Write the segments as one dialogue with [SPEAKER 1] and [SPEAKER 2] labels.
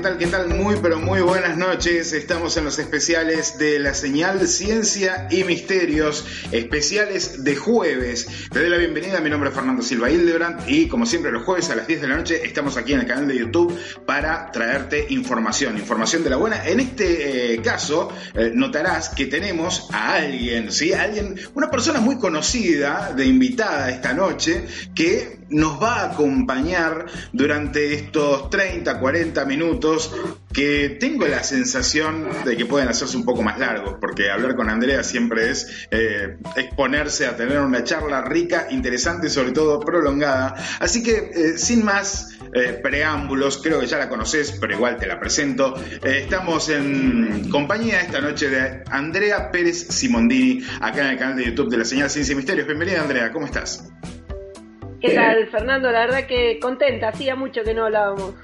[SPEAKER 1] ¿Qué tal, qué tal? Muy, pero muy buenas noches. Estamos en los especiales de la señal Ciencia y Misterios, especiales de jueves. Te doy la bienvenida, mi nombre es Fernando Silva Hildebrand y como siempre los jueves a las 10 de la noche estamos aquí en el canal de YouTube para traerte información, información de la buena. En este eh, caso eh, notarás que tenemos a alguien, ¿sí? Alguien, una persona muy conocida de invitada esta noche que nos va a acompañar durante estos 30, 40 minutos que tengo la sensación de que pueden hacerse un poco más largos, porque hablar con Andrea siempre es eh, exponerse a tener una charla rica, interesante sobre todo prolongada. Así que, eh, sin más eh, preámbulos, creo que ya la conoces, pero igual te la presento. Estamos en compañía esta noche de Andrea Pérez Simondini, acá en el canal de YouTube de la señal Ciencia y Misterios. Bienvenida, Andrea, ¿cómo estás?
[SPEAKER 2] ¿Qué tal, Fernando? La verdad que contenta, hacía mucho que no hablábamos.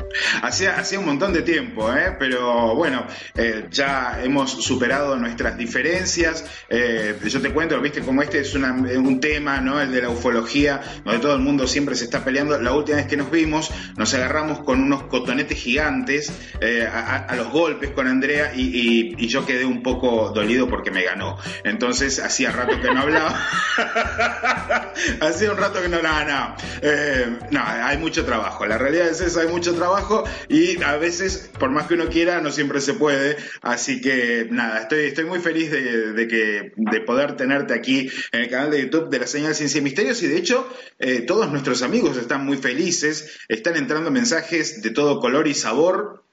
[SPEAKER 1] Hacía, hacía un montón de tiempo, ¿eh? pero bueno, eh, ya hemos superado nuestras diferencias. Eh, yo te cuento, viste, como este es una- un tema, ¿no? El de la ufología, donde todo el mundo siempre se está peleando. La última vez que nos vimos, nos agarramos con unos cotonetes gigantes eh, a, los golpes con Andrea y, y- y yo quedé un poco dolido porque me ganó. Entonces, hacía rato que no hablaba. hacía un rato que no, nada, Eh, no, hay mucho trabajo. La realidad es eso, hay mucho trabajo y a veces, por más que uno quiera, no siempre se puede. Así que nada, estoy, estoy muy feliz de, de que, de poder tenerte aquí en el canal de YouTube de la señal Ciencia y Misterios. Y de hecho, eh, todos nuestros amigos están muy felices, están entrando mensajes de todo color y sabor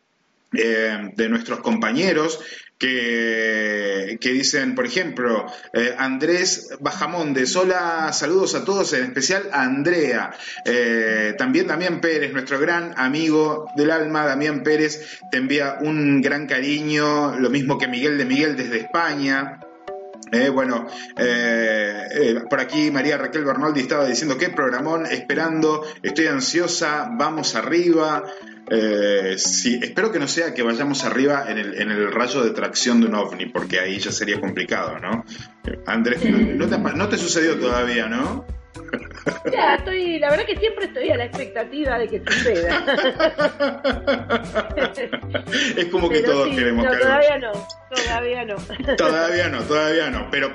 [SPEAKER 1] eh, de nuestros compañeros que, dicen, por ejemplo, eh, Andrés Bajamondes, hola, saludos a todos, en especial a Andrea. Eh, también Damián Pérez, nuestro gran amigo del alma, Damián Pérez, te envía un gran cariño, lo mismo que Miguel de Miguel desde España. Eh, bueno, por aquí María Raquel Bernaldi estaba diciendo qué programón, esperando, estoy ansiosa, vamos arriba. Eh, sí, espero que no sea que vayamos arriba en el, en el rayo de tracción de un ovni, porque ahí ya sería complicado, ¿no? Eh, Andrés, no, te, no te sucedió todavía, ¿no?
[SPEAKER 2] Ya, estoy, la verdad que siempre estoy a la expectativa de que suceda.
[SPEAKER 1] es como que
[SPEAKER 2] Pero
[SPEAKER 1] todos
[SPEAKER 2] sí,
[SPEAKER 1] queremos
[SPEAKER 2] no,
[SPEAKER 1] que
[SPEAKER 2] todavía no, todavía no.
[SPEAKER 1] Todavía no, todavía no, pero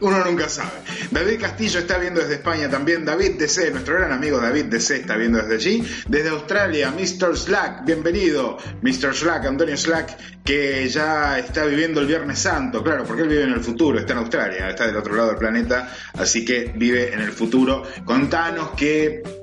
[SPEAKER 1] uno nunca sabe. David Castillo está viendo desde España también. David DC, nuestro gran amigo David DC está viendo desde allí. Desde Australia, Mr. Slack, bienvenido. Mr. Slack, Antonio Slack, que ya está viviendo el Viernes Santo, claro, porque él vive en el futuro, está en Australia, está del otro lado del planeta, así que vive en el futuro. Contanos que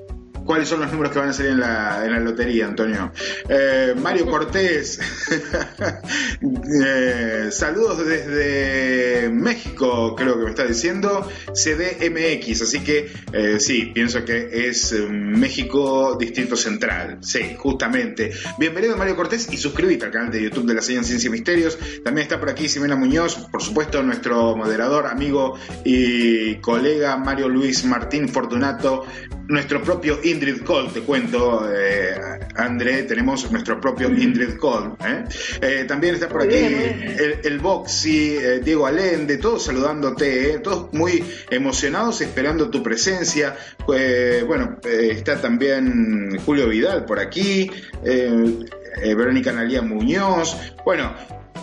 [SPEAKER 1] ¿Cuáles son los números que van a salir en la, en la lotería, Antonio? Eh, Mario Cortés, eh, saludos desde México, creo que me está diciendo, CDMX, así que eh, sí, pienso que es México Distrito Central, sí, justamente. Bienvenido Mario Cortés y suscríbete al canal de YouTube de la Señal Ciencia y Misterios. También está por aquí Simena Muñoz, por supuesto nuestro moderador, amigo y colega Mario Luis Martín Fortunato, nuestro propio Indrid Cole, te cuento, eh, André, tenemos nuestro propio Indrid Cole. ¿eh? Eh, también está por aquí el, el Boxy, eh, Diego Alende, todos saludándote, todos muy emocionados esperando tu presencia. Bueno, está también Julio Vidal por aquí, Verónica Analía Muñoz. Bueno,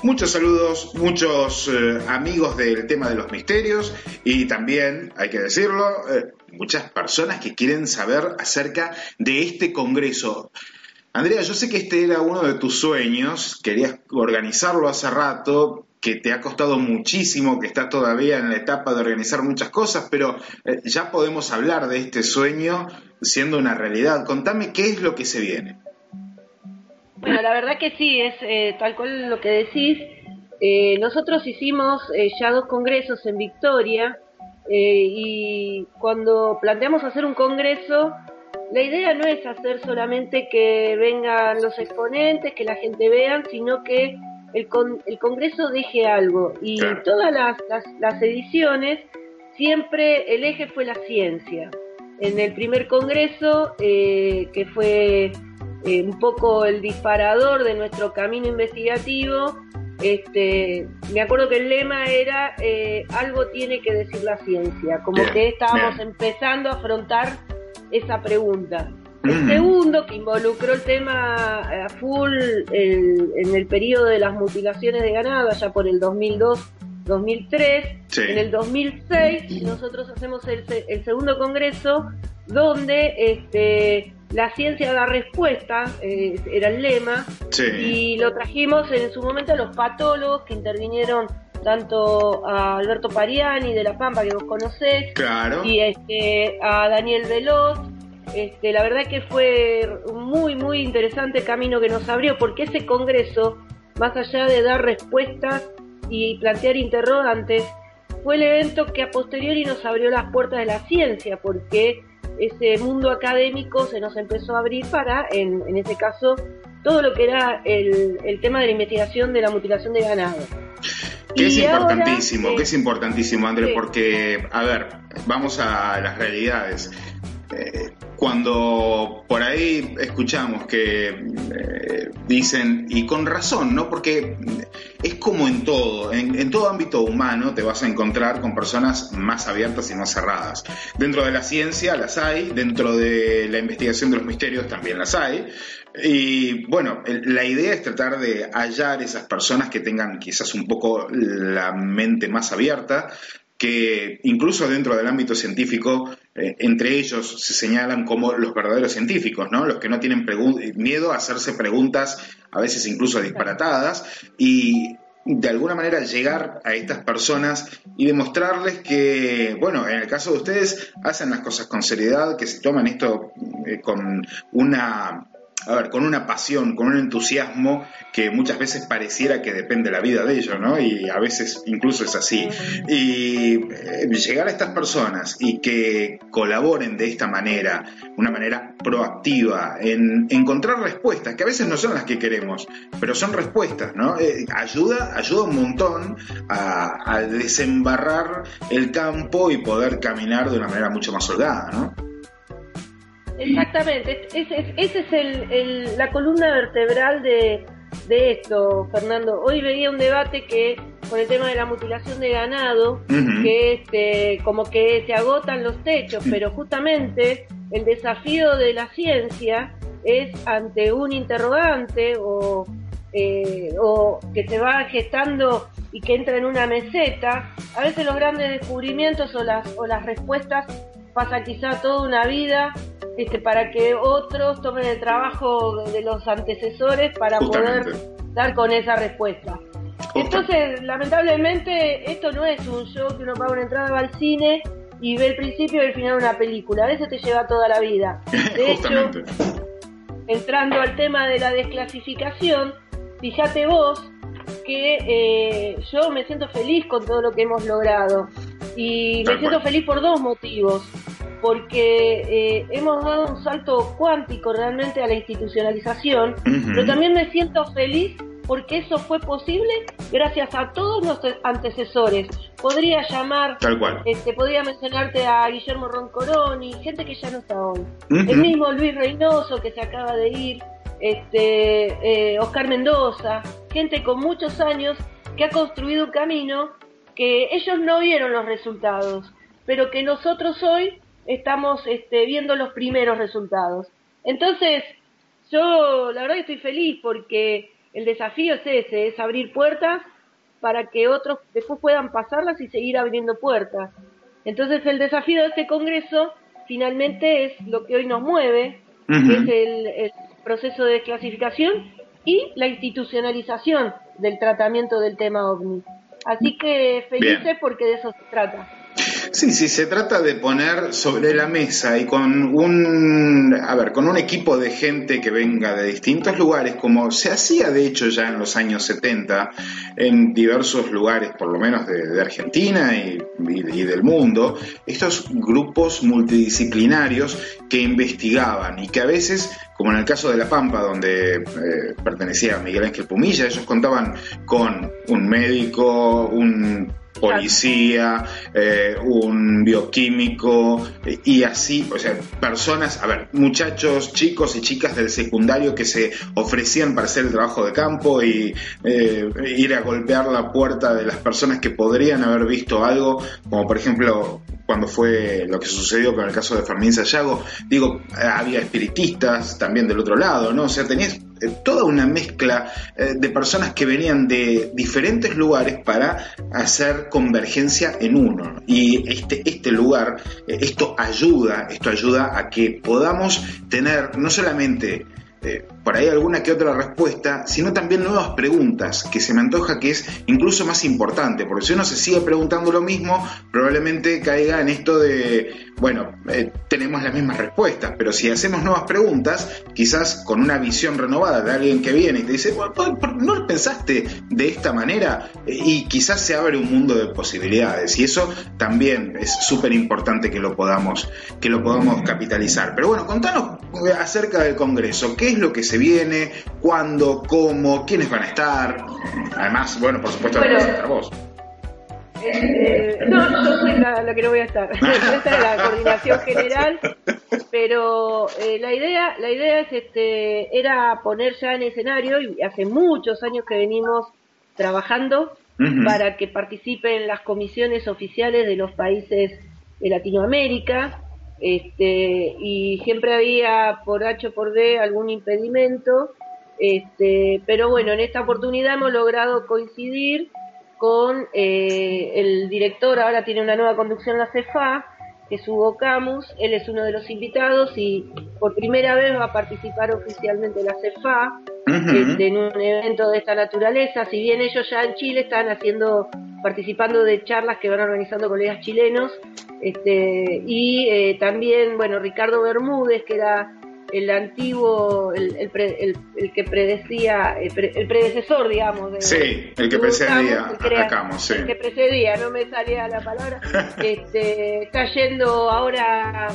[SPEAKER 1] Muchos saludos, muchos eh, amigos del tema de los misterios y también, hay que decirlo, eh, muchas personas que quieren saber acerca de este congreso. Andrea, yo sé que este era uno de tus sueños, querías organizarlo hace rato, que te ha costado muchísimo, que estás todavía en la etapa de organizar muchas cosas, pero eh, ya podemos hablar de este sueño siendo una realidad. Contame qué es lo que se viene.
[SPEAKER 2] Bueno, la verdad que sí, es eh, tal cual lo que decís. Eh, nosotros hicimos eh, ya dos congresos en Victoria eh, y cuando planteamos hacer un congreso, la idea no es hacer solamente que vengan los exponentes, que la gente vea, sino que el, con- el congreso deje algo. Y
[SPEAKER 1] Claro.
[SPEAKER 2] todas las, las, las ediciones, siempre el eje fue la ciencia. En el primer congreso, eh, que fue eh, un poco el disparador de nuestro camino investigativo. Este, me acuerdo que el lema era eh, algo tiene que decir la ciencia, como
[SPEAKER 1] Bien,
[SPEAKER 2] que estábamos
[SPEAKER 1] bien.
[SPEAKER 2] empezando a afrontar esa pregunta. El
[SPEAKER 1] Mm.
[SPEAKER 2] segundo, que involucró el tema a full el- en el periodo de las mutilaciones de ganado, allá por el 2002-2003,
[SPEAKER 1] Sí.
[SPEAKER 2] en el 2006 nosotros hacemos el, el segundo congreso donde este, la ciencia da respuesta, eh, era el lema,
[SPEAKER 1] Sí.
[SPEAKER 2] y lo trajimos en su momento a los patólogos que intervinieron tanto a Alberto Pariani de La Pampa, que vos conocés,
[SPEAKER 1] Claro.
[SPEAKER 2] y este, a Daniel Veloz. Este, la verdad que fue un muy, muy interesante el camino que nos abrió, porque ese congreso, más allá de dar respuestas y plantear interrogantes, fue el evento que a posteriori nos abrió las puertas de la ciencia, porque ese mundo académico se nos empezó a abrir para, en, en ese caso, todo lo que era el, el tema de la investigación de la mutilación de ganado.
[SPEAKER 1] Que es
[SPEAKER 2] ahora,
[SPEAKER 1] importantísimo,
[SPEAKER 2] eh,
[SPEAKER 1] que es importantísimo, André,
[SPEAKER 2] sí.
[SPEAKER 1] porque, a ver, vamos a las realidades. Eh, cuando por ahí escuchamos que eh, dicen, y con razón, ¿no? Porque es como en todo, en, todo ámbito humano te vas a encontrar con personas más abiertas y más cerradas. Dentro de la ciencia las hay, dentro de la investigación de los misterios también las hay. Y bueno, la idea es tratar de hallar esas personas que tengan quizás un poco la mente más abierta, que incluso dentro del ámbito científico, eh, entre ellos se señalan como los verdaderos científicos, ¿no? Los que no tienen miedo a hacerse preguntas, a veces incluso disparatadas, y de alguna manera llegar a estas personas y demostrarles que, bueno, en el caso de ustedes, hacen las cosas con seriedad, que se toman esto eh, con una a ver, con una pasión, con un entusiasmo que muchas veces pareciera que depende la vida de ellos, ¿no? Y a veces incluso es así. Y eh, llegar a estas personas y que colaboren de esta manera, una manera proactiva, en encontrar respuestas, que a veces no son las que queremos, pero son respuestas, ¿no? Eh, ayuda, ayuda un montón a, a desembarrar el campo y poder caminar de una manera mucho más holgada, ¿no?
[SPEAKER 2] Exactamente, esa es, ese es el, el, la columna vertebral de, de esto, Fernando. Hoy veía un debate que con el tema de la mutilación de ganado, que este, como que se agotan los techos, pero justamente el desafío de la ciencia es ante un interrogante o, eh, o que se va gestando y que entra en una meseta, a veces los grandes descubrimientos o las, o las respuestas pasan quizá toda una vida este, para que otros tomen el trabajo de los antecesores para poder dar con esa respuesta. Entonces, lamentablemente, esto no es un show que uno paga una entrada, va al cine y ve el principio y el final de una película. A veces te lleva toda la vida. De hecho, entrando al tema de la desclasificación, fíjate vos que eh, yo me siento feliz con todo lo que hemos logrado. Y me siento feliz por dos motivos porque eh, hemos dado un salto cuántico realmente a la institucionalización, pero también me siento feliz porque eso fue posible gracias a todos nuestros antecesores. Podría llamar,
[SPEAKER 1] Tal cual.
[SPEAKER 2] Este, podría mencionarte a Guillermo Roncoroni, gente que ya no está hoy. El mismo Luis Reynoso que se acaba de ir, este, eh, Oscar Mendoza, gente con muchos años que ha construido un camino que ellos no vieron los resultados, pero que nosotros hoy estamos este, viendo los primeros resultados. Entonces, yo la verdad estoy feliz porque el desafío es ese, es abrir puertas para que otros después puedan pasarlas y seguir abriendo puertas. Entonces el desafío de este Congreso finalmente es lo que hoy nos mueve, que es el, proceso de clasificación y la institucionalización del tratamiento del tema OVNI. Así que felices porque de eso se trata.
[SPEAKER 1] Sí, sí, se trata de poner sobre la mesa y con un, a ver, con un equipo de gente que venga de distintos lugares, como se hacía de hecho ya en los años 70 en diversos lugares, por lo menos de, Argentina y, del mundo, estos grupos multidisciplinarios que investigaban y que a veces como en el caso de La Pampa, donde eh, pertenecía Miguel Ángel Pumilla, ellos contaban con un médico, un policía, eh, un bioquímico y así, o sea, personas, a ver, muchachos, chicos y chicas del secundario que se ofrecían para hacer el trabajo de campo y eh, ir a golpear la puerta de las personas que podrían haber visto algo, como por ejemplo cuando fue lo que sucedió con el caso de Fermín Sayago, digo, había espiritistas también del otro lado, ¿no? O sea, tenías toda una mezcla eh, de personas que venían de diferentes lugares para hacer convergencia en uno. Y este, este lugar, eh, esto ayuda, esto ayuda a que podamos tener no solamente por ahí alguna que otra respuesta, sino también nuevas preguntas, que se me antoja que es incluso más importante, porque si uno se sigue preguntando lo mismo, probablemente caiga en esto de, bueno, eh, tenemos las mismas respuestas, pero si hacemos nuevas preguntas, quizás con una visión renovada de alguien que viene y te dice, ¿no lo pensaste de esta manera? Eh, y quizás se abre un mundo de posibilidades, y eso también es súper importante que lo podamos, que lo podamos capitalizar. Pero bueno, contanos acerca del Congreso, ¿qué es lo que se viene, cuándo, cómo, quiénes van a estar. Además, bueno, por supuesto, bueno, a vos.
[SPEAKER 2] Eh, no, yo soy la, que no voy a estar. Esta es la coordinación general, pero eh, la idea, la idea es este, era poner ya en escenario y hace muchos años que venimos trabajando para que participen las comisiones oficiales de los países de Latinoamérica este, y siempre había por H o por D algún impedimento, este, pero bueno, en esta oportunidad hemos logrado coincidir con eh, el director, ahora tiene una nueva conducción la CEFA, que es Hugo Camus, él es uno de los invitados y por primera vez va a participar oficialmente la CEFA este, en un evento de esta naturaleza, si bien ellos ya en Chile están haciendo, participando de charlas que van organizando colegas chilenos, este, y eh, también, bueno, Ricardo Bermúdez, que era el antiguo, el, el, que predecía, el, predecesor, digamos. De,
[SPEAKER 1] sí, el que precedía
[SPEAKER 2] sí. El que precedía, no me salía la palabra. este, está yendo ahora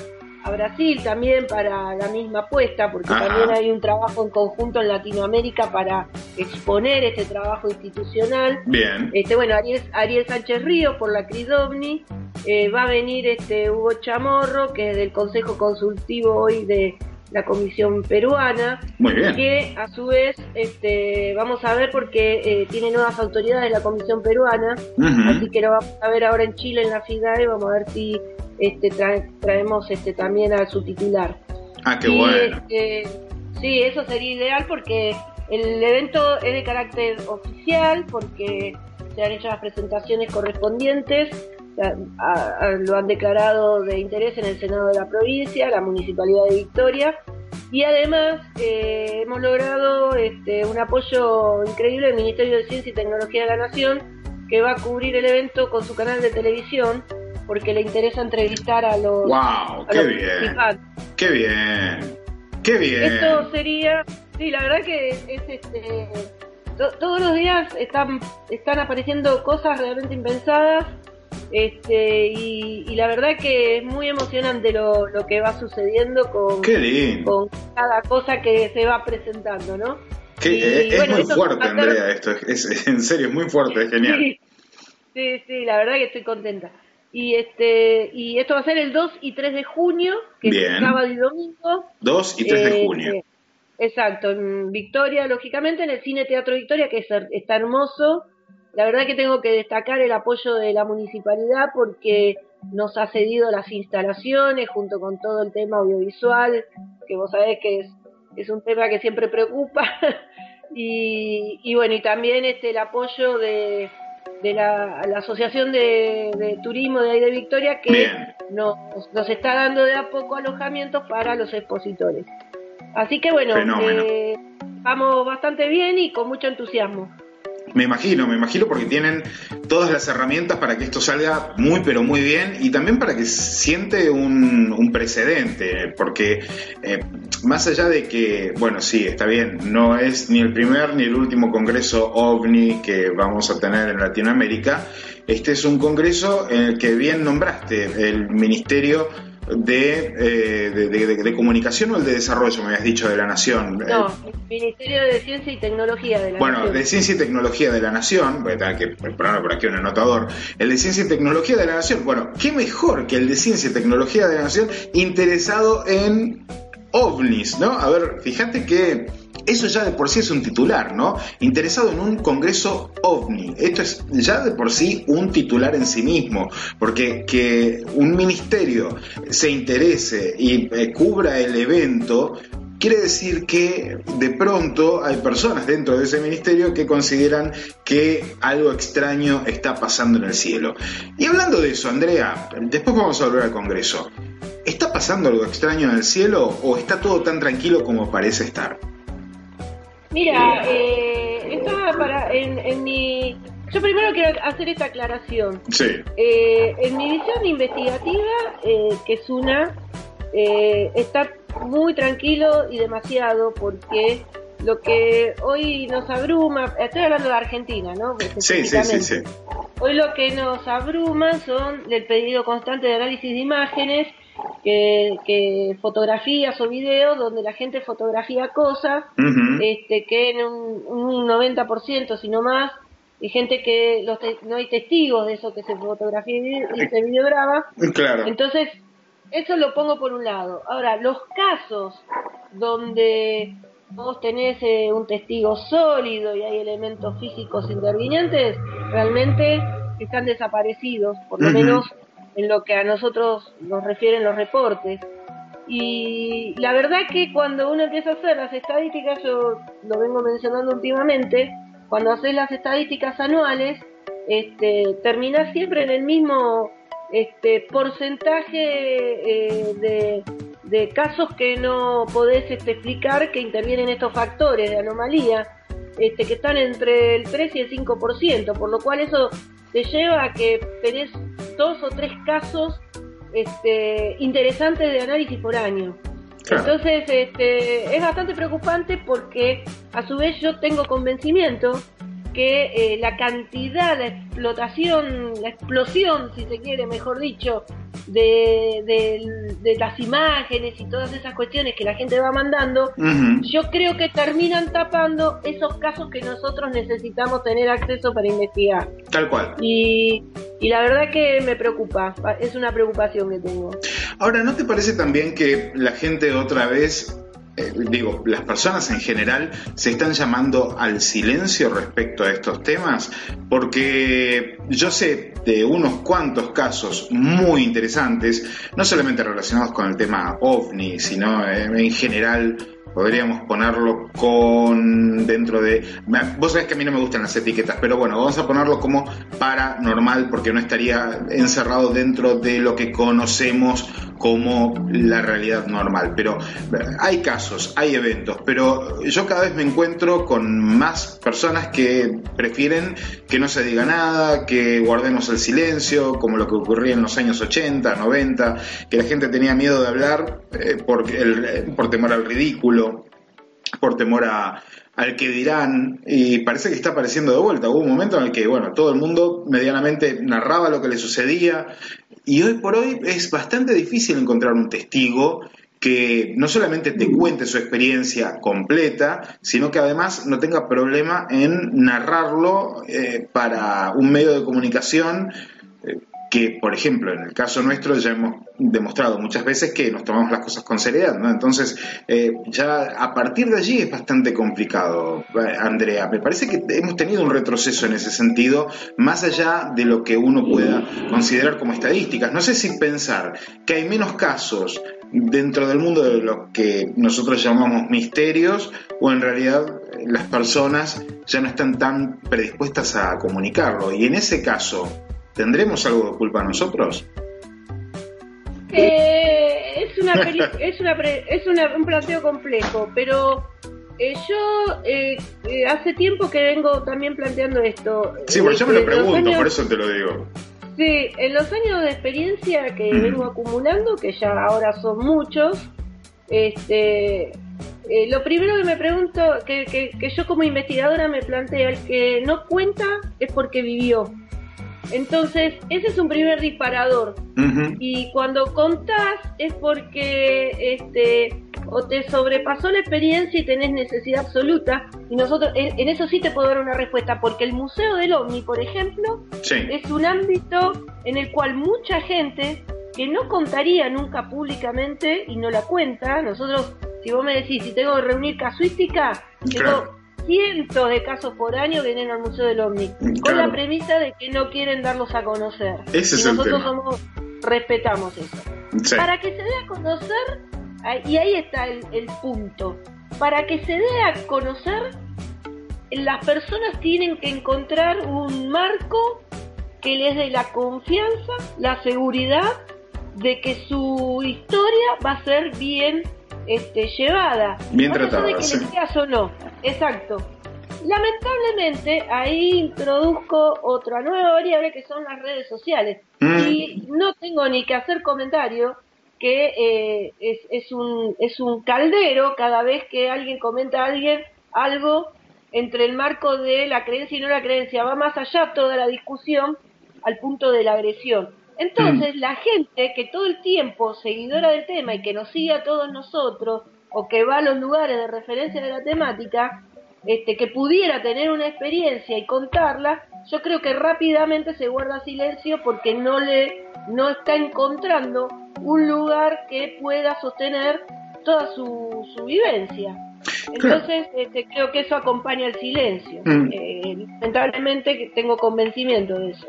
[SPEAKER 2] a Brasil también para la misma apuesta, porque también hay un trabajo en conjunto en Latinoamérica para exponer este trabajo institucional.
[SPEAKER 1] Bien.
[SPEAKER 2] Este, bueno, Ariel, Ariel Sánchez Río por la CRIDOVNI, eh, va a venir este Hugo Chamorro, que es del Consejo Consultivo hoy de la Comisión Peruana,
[SPEAKER 1] Muy bien.
[SPEAKER 2] que a su vez este, vamos a ver porque eh, tiene nuevas autoridades la Comisión Peruana, así que lo vamos a ver ahora en Chile en la FIDAE, vamos a ver si este, trae- traemos este, también a su titular.
[SPEAKER 1] Ah, qué
[SPEAKER 2] Y,
[SPEAKER 1] bueno.
[SPEAKER 2] este, sí, eso sería ideal porque el evento es de carácter oficial, porque se han hecho las presentaciones correspondientes, a- lo han declarado de interés en el Senado de la provincia, la Municipalidad de Victoria, y además eh, hemos logrado este, un apoyo increíble del Ministerio de Ciencia y Tecnología de la Nación, que va a cubrir el evento con su canal de televisión, porque le interesa entrevistar a los,
[SPEAKER 1] ¡Wow!
[SPEAKER 2] a
[SPEAKER 1] ¡Qué
[SPEAKER 2] los
[SPEAKER 1] bien!
[SPEAKER 2] participantes.
[SPEAKER 1] ¡Qué bien! ¡Qué bien!
[SPEAKER 2] Esto sería, sí, la verdad que es este, to- todos los días están, están apareciendo cosas realmente impensadas, este, y, y la verdad que es muy emocionante lo, lo que va sucediendo con, con cada cosa que se va presentando, ¿no?
[SPEAKER 1] Qué-
[SPEAKER 2] y
[SPEAKER 1] es
[SPEAKER 2] bueno,
[SPEAKER 1] muy fuerte, Andrea, esto. Es, es- en serio, es muy fuerte, es genial.
[SPEAKER 2] Sí, sí, sí, la verdad que estoy contenta. Y este y esto va a ser el 2 y 3 de junio, que
[SPEAKER 1] Bien.
[SPEAKER 2] es sábado y domingo.
[SPEAKER 1] 2 y 3 de
[SPEAKER 2] Eh,
[SPEAKER 1] junio.
[SPEAKER 2] eh, exacto, en Victoria, lógicamente, en el Cine Teatro Victoria, que es está hermoso. La verdad que tengo que destacar el apoyo de la municipalidad porque nos ha cedido las instalaciones junto con todo el tema audiovisual, que vos sabés que es, es un tema que siempre preocupa. y, y bueno, y también este el apoyo de, de la, la Asociación de, de Turismo de ahí de Victoria, que
[SPEAKER 1] Bien.
[SPEAKER 2] nos, nos está dando de a poco alojamientos para los expositores. Así que bueno, eh, vamos bastante bien y con mucho entusiasmo.
[SPEAKER 1] Me imagino, me imagino porque tienen todas las herramientas para que esto salga muy pero muy bien y también para que siente un, un precedente, porque eh, más allá de que, bueno, sí, está bien, no es ni el primer ni el último congreso ovni que vamos a tener en Latinoamérica, este es un congreso en el que bien nombraste el Ministerio de, eh, de, de- de- Comunicación o el de Desarrollo, me habías dicho, de la Nación.
[SPEAKER 2] No,
[SPEAKER 1] Eh,
[SPEAKER 2] el Ministerio de Ciencia y Tecnología de la
[SPEAKER 1] bueno,
[SPEAKER 2] Nación.
[SPEAKER 1] de Ciencia y Tecnología de la Nación, voy a tener que poner por aquí un anotador, el de Ciencia y Tecnología de la Nación, bueno, qué mejor que el de Ciencia y Tecnología de la Nación interesado en ovnis, ¿no? A ver, fíjate que eso ya de por sí es un titular, ¿no? Interesado en un congreso ovni. Esto es ya de por sí un titular en sí mismo, porque que un ministerio se interese y eh, cubra el evento Quiere decir que de pronto hay personas dentro de ese ministerio que consideran que algo extraño está pasando en el cielo. Y hablando de eso, Andrea, después vamos a volver al Congreso. ¿Está pasando algo extraño en el cielo o está todo tan tranquilo como parece estar?
[SPEAKER 2] Mira, eh, estaba para en, en mi yo primero quiero hacer esta aclaración.
[SPEAKER 1] Sí.
[SPEAKER 2] Eh, en mi visión investigativa, eh, que es una, eh, está muy tranquilo y demasiado porque lo que hoy nos abruma, estoy hablando de Argentina, ¿no?
[SPEAKER 1] Sí, sí, sí, sí.
[SPEAKER 2] Hoy lo que nos abruma son el pedido constante de análisis de imágenes, que, que fotografías o videos donde la gente fotografía cosas, este, que en un, un 90%, si no más, hay gente que los te- no hay testigos de eso que se fotografía y y se videograba.
[SPEAKER 1] Claro.
[SPEAKER 2] Entonces, eso lo pongo por un lado. Ahora, los casos donde vos tenés eh, un testigo sólido y hay elementos físicos intervinientes, realmente están desaparecidos, por lo menos en lo que a nosotros nos refieren los reportes. Y la verdad que cuando uno empieza a hacer las estadísticas, yo lo vengo mencionando últimamente, cuando haces las estadísticas anuales, este, terminás siempre en el mismo este, porcentaje eh, de, de casos que no podés este, explicar que intervienen estos factores de anomalía, este, que están entre el 3 y el 5%, por lo cual eso te lleva a que tenés dos o tres casos este, interesantes de análisis por año.
[SPEAKER 1] Claro.
[SPEAKER 2] Entonces, este, es bastante preocupante porque a su vez yo tengo convencimiento que eh, la cantidad, la explotación, la explosión, si se quiere, mejor dicho, de, de- de las imágenes y todas esas cuestiones que la gente va mandando, yo creo que terminan tapando esos casos que nosotros necesitamos tener acceso para investigar.
[SPEAKER 1] Tal cual.
[SPEAKER 2] Y, y la verdad que me preocupa, es una preocupación que tengo.
[SPEAKER 1] Ahora, ¿no te parece también que la gente otra vez eh, digo, las personas en general se están llamando al silencio respecto a estos temas, porque yo sé de unos cuantos casos muy interesantes, no solamente relacionados con el tema ovni, sino eh, en general podríamos ponerlo con dentro de vos sabés que a mí no me gustan las etiquetas pero bueno vamos a ponerlo como paranormal porque no estaría encerrado dentro de lo que conocemos como la realidad normal. Pero hay casos hay eventos pero yo cada vez me encuentro con más personas que prefieren que no se diga nada que guardemos el silencio como lo que ocurría en los años 80 90 que la gente tenía miedo de hablar eh, por, el, por temor al ridículo por temor a, al que dirán, y parece que está apareciendo de vuelta. Hubo un momento en el que, bueno, todo el mundo medianamente narraba lo que le sucedía, y hoy por hoy es bastante difícil encontrar un testigo que no solamente te cuente su experiencia completa, sino que además no tenga problema en narrarlo eh, para un medio de comunicación eh, que, por ejemplo, en el caso nuestro ya hemos demostrado muchas veces que nos tomamos las cosas con seriedad, ¿no? Entonces, eh, ya a partir de allí es bastante complicado, eh, Andrea. Me parece que hemos tenido un retroceso en ese sentido, más allá de lo que uno pueda considerar como estadísticas. No sé si pensar que hay menos casos dentro del mundo de lo que nosotros llamamos misterios o en realidad las personas ya no están tan predispuestas a comunicarlo. Y en ese caso, ¿Tendremos algo de culpa nosotros?
[SPEAKER 2] Eh, es una es una es un planteo complejo, pero eh, yo eh, hace tiempo que vengo también planteando esto.
[SPEAKER 1] Sí, por yo me lo pregunto, por eso te lo digo.
[SPEAKER 2] Sí, en los años de experiencia que mm. vengo acumulando, que ya ahora son muchos, este, lo primero que me pregunto, que, que, que yo como investigadora me planteo, el que no cuenta es porque vivió. Entonces, ese es un primer disparador. Y cuando contás es porque este o te sobrepasó la experiencia y tenés necesidad absoluta. Y nosotros, en, eso sí te puedo dar una respuesta, porque el Museo del OVNI, por ejemplo, es un ámbito en el cual mucha gente que no contaría nunca públicamente y no la cuenta, nosotros, si vos me decís, si tengo que reunir casuística, cientos de casos por año vienen al Museo del OVNI, con la premisa de que no quieren darlos a conocer. y nosotros somos, respetamos eso. Para que se dé a conocer, y ahí está el, el punto, para que se dé a conocer, las personas tienen que encontrar un marco que les dé la confianza, la seguridad de que su historia va a ser bien este, llevada.
[SPEAKER 1] Bien tratada.
[SPEAKER 2] De que sí. o no. Exacto. Lamentablemente ahí introduzco otra nueva variable que son las redes sociales. Mm. Y no tengo ni que hacer comentario que eh, es, es, un, es un caldero cada vez que alguien comenta a alguien algo entre el marco de la creencia y no la creencia. Va más allá toda la discusión al punto de la agresión. Entonces, mm. la gente que todo el tiempo, seguidora del tema y que nos sigue a todos nosotros, o que va a los lugares de referencia de la temática, este, que pudiera tener una experiencia y contarla, yo creo que rápidamente se guarda silencio porque no le no está encontrando un lugar que pueda sostener toda su, su vivencia. Entonces, este, creo que eso acompaña el silencio. Mm. Eh, lamentablemente tengo convencimiento de eso.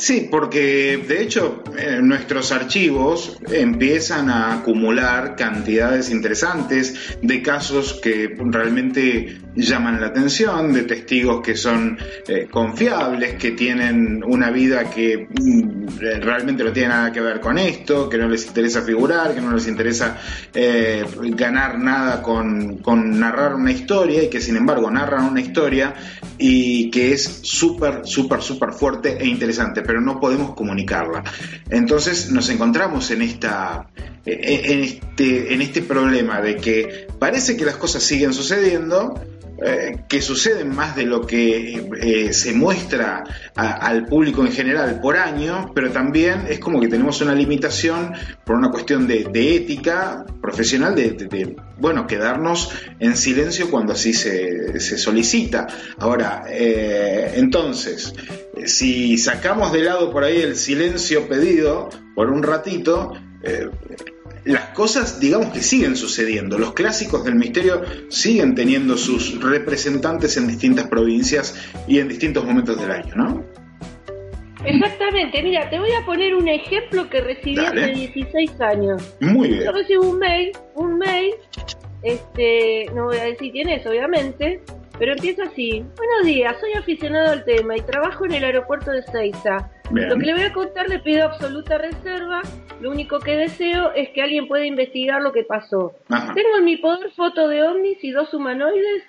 [SPEAKER 1] Sí, porque de hecho nuestros archivos empiezan a acumular cantidades interesantes de casos que realmente llaman la atención, de testigos que son eh, confiables, que tienen una vida que mm, realmente no tiene nada que ver con esto, que no les interesa figurar, que no les interesa eh, ganar nada con, con narrar una historia y que sin embargo narran una historia y que es súper, súper, súper fuerte e interesante, pero no podemos comunicarla. Entonces nos encontramos en esta en este, en este problema de que parece que las cosas siguen sucediendo, eh, que suceden más de lo que eh, se muestra al público en general por año, pero también es como que tenemos una limitación por una cuestión de, ética profesional de, bueno, quedarnos en silencio cuando así se, solicita. Ahora, eh, entonces, si sacamos de lado por ahí el silencio pedido por un ratito, las cosas, digamos que siguen sucediendo. Los clásicos del misterio siguen teniendo sus representantes en distintas provincias y en distintos momentos del año, ¿no?
[SPEAKER 2] Exactamente, mira, te voy a poner un ejemplo que recibí hace 16 años.
[SPEAKER 1] Muy bien.
[SPEAKER 2] Yo recibí un mail, un mail, este, no voy a decir quién es, obviamente, pero empieza así. Buenos días, soy aficionado al tema y trabajo en el aeropuerto de Seiza. Lo que le voy a contar le pido absoluta reserva. Lo único que deseo es que alguien pueda investigar lo que pasó. Tengo en mi poder foto de ovnis y dos humanoides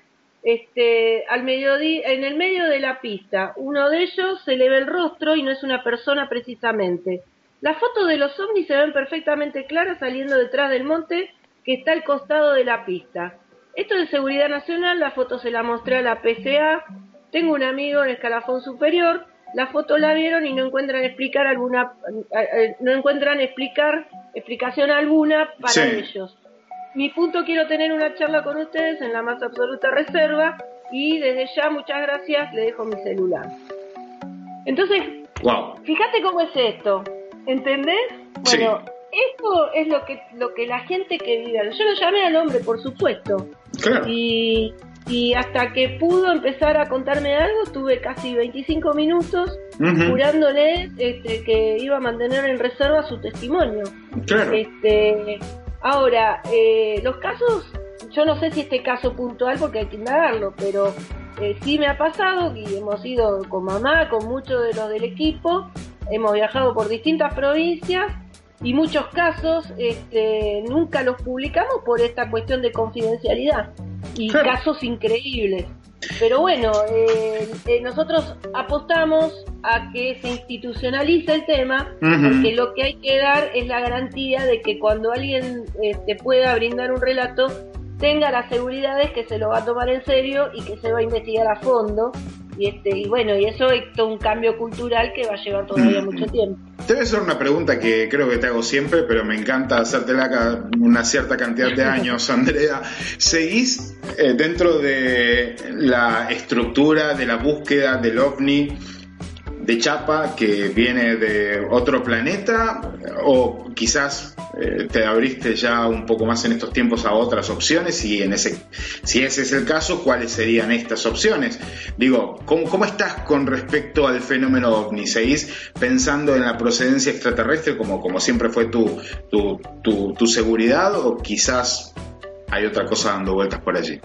[SPEAKER 2] este, al mediodía, en el medio de la pista. Uno de ellos se le ve el rostro y no es una persona precisamente. Las fotos de los ovnis se ven perfectamente claras saliendo detrás del monte que está al costado de la pista. Esto de seguridad nacional, la foto se la mostré a la PCA. Tengo un amigo en escalafón superior. La foto la vieron y no encuentran explicar alguna, eh, eh, no encuentran explicar explicación alguna para ellos. Mi punto quiero tener una charla con ustedes en la más absoluta reserva y desde ya muchas gracias le dejo mi celular. Entonces, fíjate cómo es esto, ¿entendés? Bueno, esto es lo que lo que la gente que vive, yo lo llamé al hombre, por supuesto. Y, y hasta que pudo empezar a contarme algo, tuve casi 25 minutos jurándole este, que iba a mantener en reserva su testimonio. Este, ahora, eh, los casos, yo no sé si este caso puntual porque hay que indagarlo, pero eh, sí me ha pasado y hemos ido con mamá, con muchos de los del equipo, hemos viajado por distintas provincias y muchos casos este, nunca los publicamos por esta cuestión de confidencialidad y casos increíbles. Pero bueno, eh, eh, nosotros apostamos a que se institucionalice el tema, porque lo que hay que dar es la garantía de que cuando alguien este, pueda brindar un relato, tenga las seguridades que se lo va a tomar en serio y que se va a investigar a fondo y este y bueno y eso es todo un cambio cultural que va a llevar todavía mucho tiempo.
[SPEAKER 1] Te voy a hacer una pregunta que creo que te hago siempre pero me encanta hacértela una cierta cantidad de años Andrea. Seguís eh, dentro de la estructura de la búsqueda del ovni de chapa que viene de otro planeta o quizás eh, te abriste ya un poco más en estos tiempos a otras opciones y en ese si ese es el caso cuáles serían estas opciones digo ¿cómo, cómo estás con respecto al fenómeno ovni pensando en la procedencia extraterrestre como, como siempre fue tu, tu, tu seguridad o quizás hay otra cosa dando vueltas por allí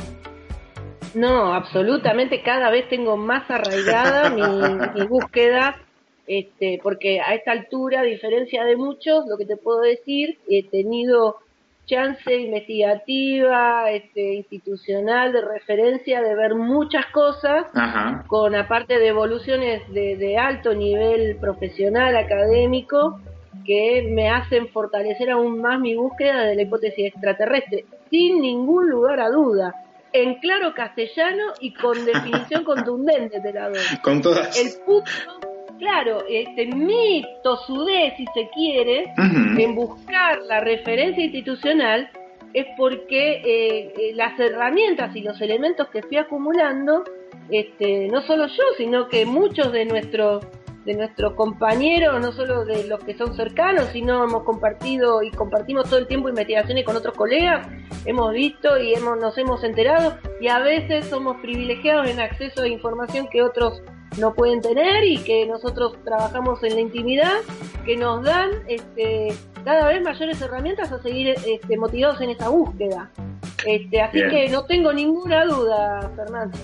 [SPEAKER 2] no, absolutamente, cada vez tengo más arraigada mi, búsqueda, este, porque a esta altura, a diferencia de muchos, lo que te puedo decir, he tenido chance investigativa, este, institucional, de referencia, de ver muchas cosas, con aparte de evoluciones de, de alto nivel profesional, académico, que me hacen fortalecer aún más mi búsqueda de la hipótesis extraterrestre, sin ningún lugar a duda en claro castellano y con definición contundente de la doy.
[SPEAKER 1] Con todas.
[SPEAKER 2] El punto, claro, este, mi tosudez, si se quiere, en buscar la referencia institucional, es porque eh, eh, las herramientas y los elementos que fui acumulando, este, no solo yo, sino que muchos de nuestros de nuestros compañeros, no solo de los que son cercanos, sino hemos compartido y compartimos todo el tiempo investigaciones con otros colegas, hemos visto y hemos, nos hemos enterado y a veces somos privilegiados en acceso a información que otros no pueden tener y que nosotros trabajamos en la intimidad, que nos dan este, cada vez mayores herramientas a seguir este, motivados en esa búsqueda. Este, así que no tengo ninguna duda, Fernando.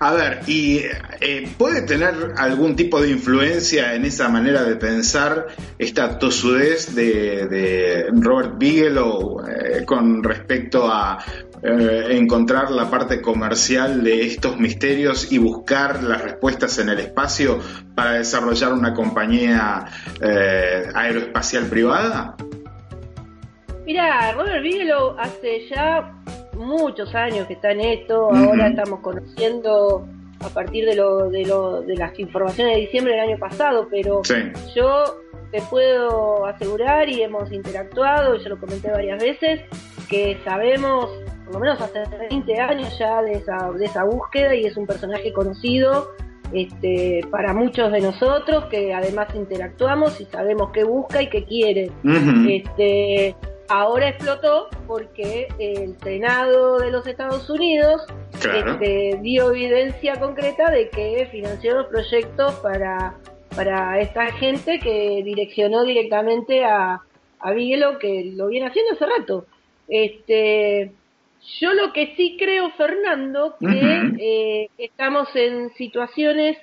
[SPEAKER 1] A ver, ¿y eh, puede tener algún tipo de influencia en esa manera de pensar esta tosudez de, Robert Bigelow eh, con respecto a eh, encontrar la parte comercial de estos misterios y buscar las respuestas en el espacio para desarrollar una compañía aeroespacial privada?
[SPEAKER 2] Mira, Robert Bigelow hace ya muchos años que está en esto, ahora estamos conociendo a partir de, lo, de, lo, de las informaciones de diciembre del año pasado, pero yo te puedo asegurar y hemos interactuado, y yo lo comenté varias veces, que sabemos, por lo menos hace 20 años ya de esa, de esa búsqueda y es un personaje conocido este, para muchos de nosotros que además interactuamos y sabemos qué busca y qué quiere. este, ahora explotó porque el Senado de los Estados Unidos este, dio evidencia concreta de que financió los proyectos para, para esta gente que direccionó directamente a, a Bigelow, que lo viene haciendo hace rato. Este, yo lo que sí creo, Fernando, que eh, estamos en situaciones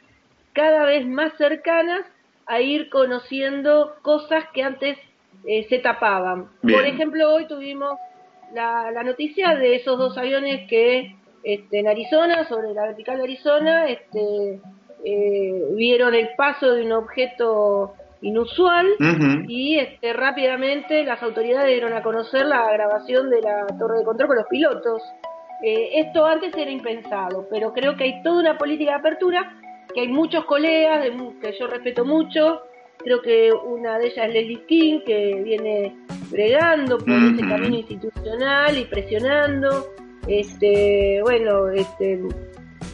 [SPEAKER 2] cada vez más cercanas a ir conociendo cosas que antes eh, se tapaban. Por ejemplo, hoy tuvimos la, noticia de esos dos aviones que este, en Arizona, sobre la vertical de Arizona, este, eh, vieron el paso de un objeto inusual y este, rápidamente las autoridades dieron a conocer la grabación de la torre de control con los pilotos. Eh, esto antes era impensado, pero creo que hay toda una política de apertura, que hay muchos colegas que yo respeto mucho, creo que una de ellas es Leslie King, que viene bregando por ese camino institucional y presionando. Este, bueno, este,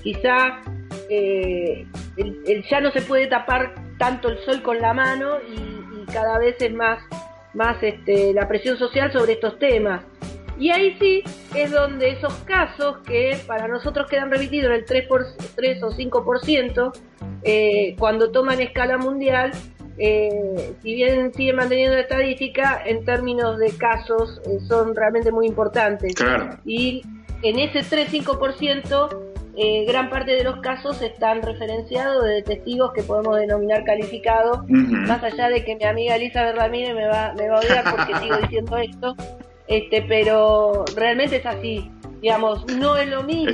[SPEAKER 2] quizá eh, el, ya no se puede tapar tanto el sol con la mano y, cada vez es más, más este, la presión social sobre estos temas. Y ahí sí es donde esos casos que para nosotros quedan repetidos en el 3, por, 3 o 5%, eh, cuando toman escala mundial, eh, si bien siguen manteniendo la estadística, en términos de casos eh, son realmente muy importantes. Y en ese 3-5%, eh, gran parte de los casos están referenciados de testigos que podemos denominar calificados, más allá de que mi amiga Elizabeth Ramírez me va, me va a odiar porque sigo diciendo esto, este, pero realmente es así. Digamos, no es lo mismo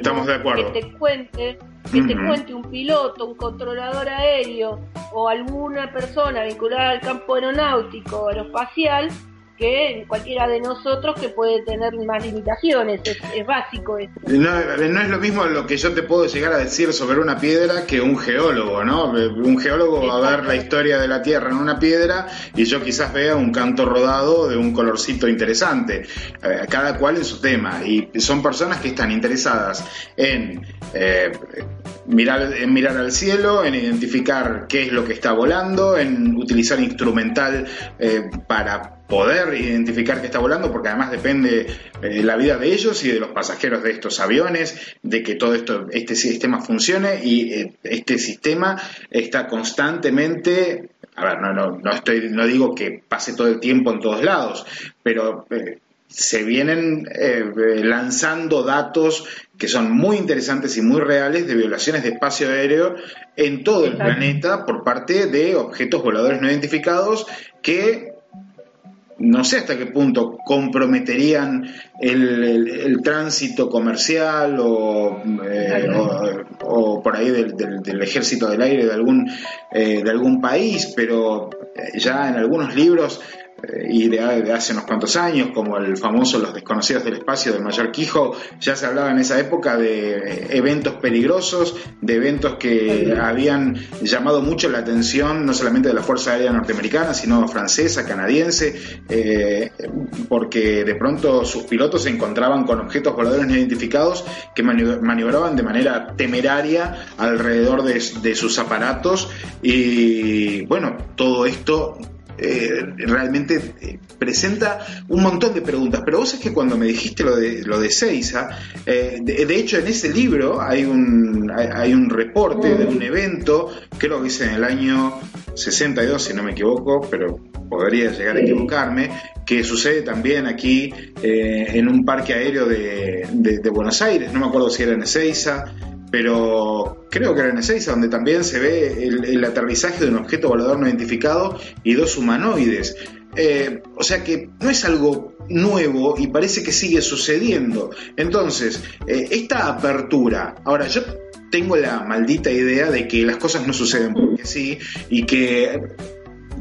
[SPEAKER 2] que te cuente que te cuente un piloto, un controlador aéreo o alguna persona vinculada al campo aeronáutico, aeroespacial, que cualquiera de nosotros que puede tener más limitaciones, es, básico esto.
[SPEAKER 1] No, no, es lo mismo lo que yo te puedo llegar a decir sobre una piedra que un geólogo, ¿no? Un geólogo va a ver la historia de la Tierra en una piedra y yo quizás vea un canto rodado de un colorcito interesante, eh, cada cual en su tema, y son personas que están interesadas en... Eh, mirar, en mirar al cielo, en identificar qué es lo que está volando, en utilizar instrumental eh, para poder identificar que está volando, porque además depende eh, la vida de ellos y de los pasajeros de estos aviones, de que todo esto, este sistema funcione y eh, este sistema está constantemente, a ver, no, no, no, estoy, no digo que pase todo el tiempo en todos lados, pero eh, se vienen lanzando datos que son muy interesantes y muy reales de violaciones de espacio aéreo en todo el planeta por parte de objetos voladores no identificados que no sé hasta qué punto comprometerían el, tránsito comercial o, eh, por ahí del, ejército del aire de algún, eh, de algún país, pero eh, ya en algunos libros eh, y de, hace unos cuantos años, como el famoso Los desconocidos del espacio de Mayor Quijo, ya se hablaba en esa época de eventos peligrosos, de eventos que habían llamado mucho la atención no solamente de la Fuerza Aérea Norteamericana, sino francesa, canadiense, eh, porque de pronto sus pilotos se encontraban con objetos voladores no identificados que maniobraban de manera temeraria alrededor de, de sus aparatos. Y bueno, todo esto eh, realmente eh, presenta un montón de preguntas. Pero vos es que cuando me dijiste lo de, lo de Seiza, eh, de, hecho en ese libro hay un, hay, un reporte de un evento, creo que es en el año 62, si no me equivoco, pero podría llegar a equivocarme, que sucede también aquí en un parque aéreo de, de, Buenos Aires, no me acuerdo si era en Ezeiza, pero creo que era en Ezeiza, donde también se ve el, aterrizaje de un objeto volador no identificado y dos humanoides. Eh, o sea que no es algo nuevo y parece que sigue sucediendo. Entonces, eh, esta apertura, ahora yo tengo la maldita idea de que las cosas no suceden porque sí y que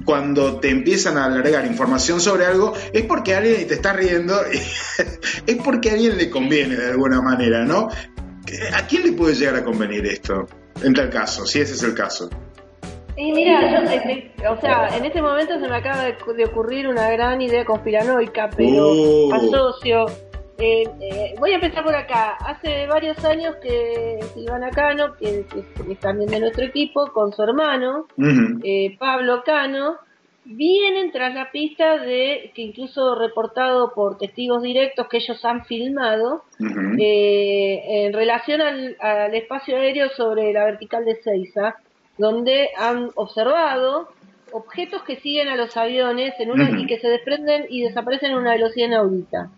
[SPEAKER 1] cuando te empiezan a alargar información sobre algo es porque alguien te está riendo es porque a alguien le conviene de alguna manera, ¿no? ¿A quién le puede llegar a convenir esto? En tal caso, si ese es el caso.
[SPEAKER 2] Y mira, yo, este, o sea, en este momento se me acaba de, de ocurrir una gran idea conspiranoica, pero
[SPEAKER 1] Oh.
[SPEAKER 2] asocio. eh, eh, voy a empezar por acá. Hace varios años que Silvana Cano, que, que es también de nuestro equipo, con su hermano, eh, Pablo Cano, vienen tras la pista de, que incluso reportado por testigos directos que ellos han filmado, eh, en relación al, al espacio aéreo sobre la vertical de Seiza, donde han observado objetos que siguen a los aviones en una, y que se desprenden y desaparecen a una velocidad inaudita.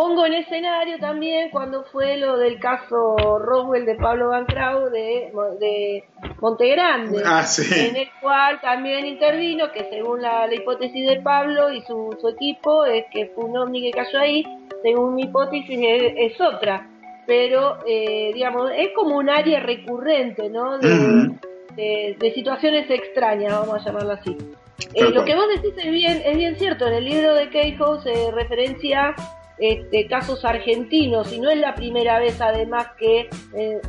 [SPEAKER 2] Pongo en escenario también cuando fue lo del caso Roswell de Pablo Van Crau de, de Montegrande,
[SPEAKER 1] Ah, sí.
[SPEAKER 2] en el cual también intervino que según la, la hipótesis de Pablo y su, su equipo es que fue un ovni que cayó ahí, según mi hipótesis es, es otra, pero eh, digamos es como un área recurrente, ¿no? De,
[SPEAKER 1] Ujú.
[SPEAKER 2] de- de situaciones extrañas, vamos a llamarlo así. Eh, lo que vos decís es bien, es bien cierto. En el libro de Keijo se referencia este, casos argentinos y no es la primera vez además que eh,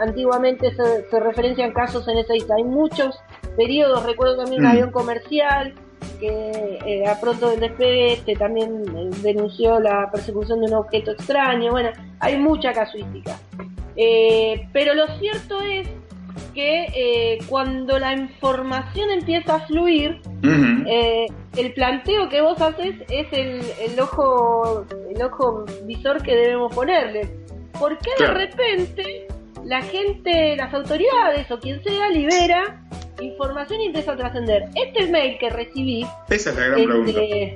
[SPEAKER 2] antiguamente se, se referencian casos en esa isla. Hay muchos periodos, recuerdo también un
[SPEAKER 1] Mm.
[SPEAKER 2] avión comercial que eh, a pronto del despegue este, también eh, denunció la persecución de un objeto extraño. Bueno, hay mucha casuística. Eh, pero lo cierto es que eh, cuando la información empieza a fluir, eh, el planteo que vos haces es el, el ojo el ojo visor que debemos ponerle. ¿Por qué
[SPEAKER 1] Claro.
[SPEAKER 2] de repente la gente, las autoridades o quien sea libera información y empieza a trascender? Este mail que recibí
[SPEAKER 1] Esa es la gran pregunta.
[SPEAKER 2] este,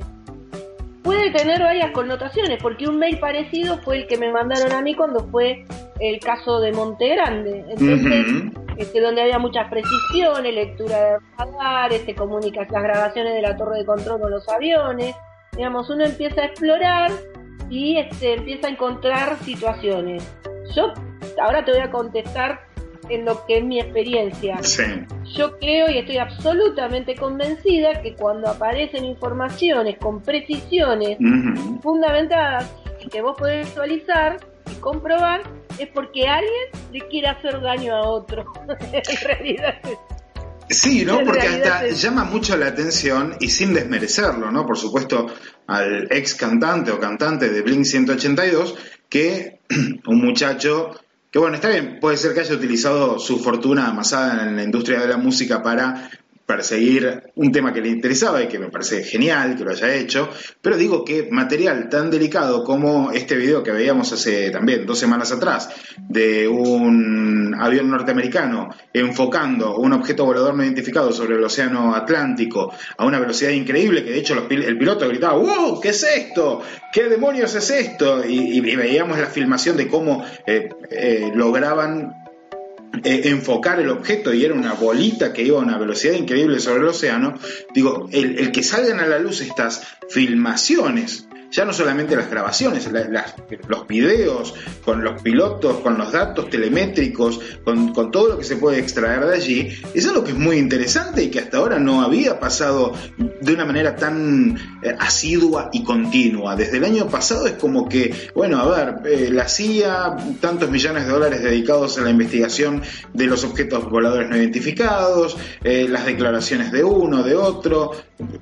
[SPEAKER 2] puede tener varias connotaciones, porque un mail parecido fue el que me mandaron a mí cuando fue el caso de Monte Grande. Entonces. Este, donde había muchas precisiones, lectura de radares, se comunica las grabaciones de la torre de control con los aviones. Digamos, uno empieza a explorar y este, empieza a encontrar situaciones. Yo ahora te voy a contestar en lo que es mi experiencia.
[SPEAKER 1] Sí.
[SPEAKER 2] Yo creo y estoy absolutamente convencida que cuando aparecen informaciones con precisiones
[SPEAKER 1] Ujú.
[SPEAKER 2] fundamentadas y que vos podés visualizar comprobar, es porque alguien le quiere hacer daño a otro. en realidad es
[SPEAKER 1] Sí, ¿no? Porque hasta llama mucho la atención y sin desmerecerlo, ¿no? Por supuesto, al ex cantante o cantante de Blink 182, que un muchacho que, bueno, está bien, puede ser que haya utilizado su fortuna amasada en la industria de la música para perseguir un tema que le interesaba y que me parece genial que lo haya hecho, pero digo que material tan delicado como este video que veíamos hace también dos semanas atrás de un avión norteamericano enfocando un objeto volador no identificado sobre el océano Atlántico a una velocidad increíble que de hecho el piloto gritaba ¡Wow! ¿Qué es esto? ¿Qué demonios es esto? Y, y veíamos la filmación de cómo eh, eh, lograban eh, enfocar el objeto y era una bolita que iba a una velocidad increíble sobre el océano, digo, el, el que salgan a la luz estas filmaciones, ya no solamente las grabaciones, la- las- los videos con los pilotos, con los datos telemétricos, con, todo lo que se puede extraer de allí, es algo que es muy interesante y que hasta ahora no había pasado de una manera tan eh, asidua y continua. Desde el año pasado es como que, bueno, a ver, eh, la CIA, tantos millones de dólares dedicados a la investigación de los objetos voladores no identificados, eh, las declaraciones de uno, de otro.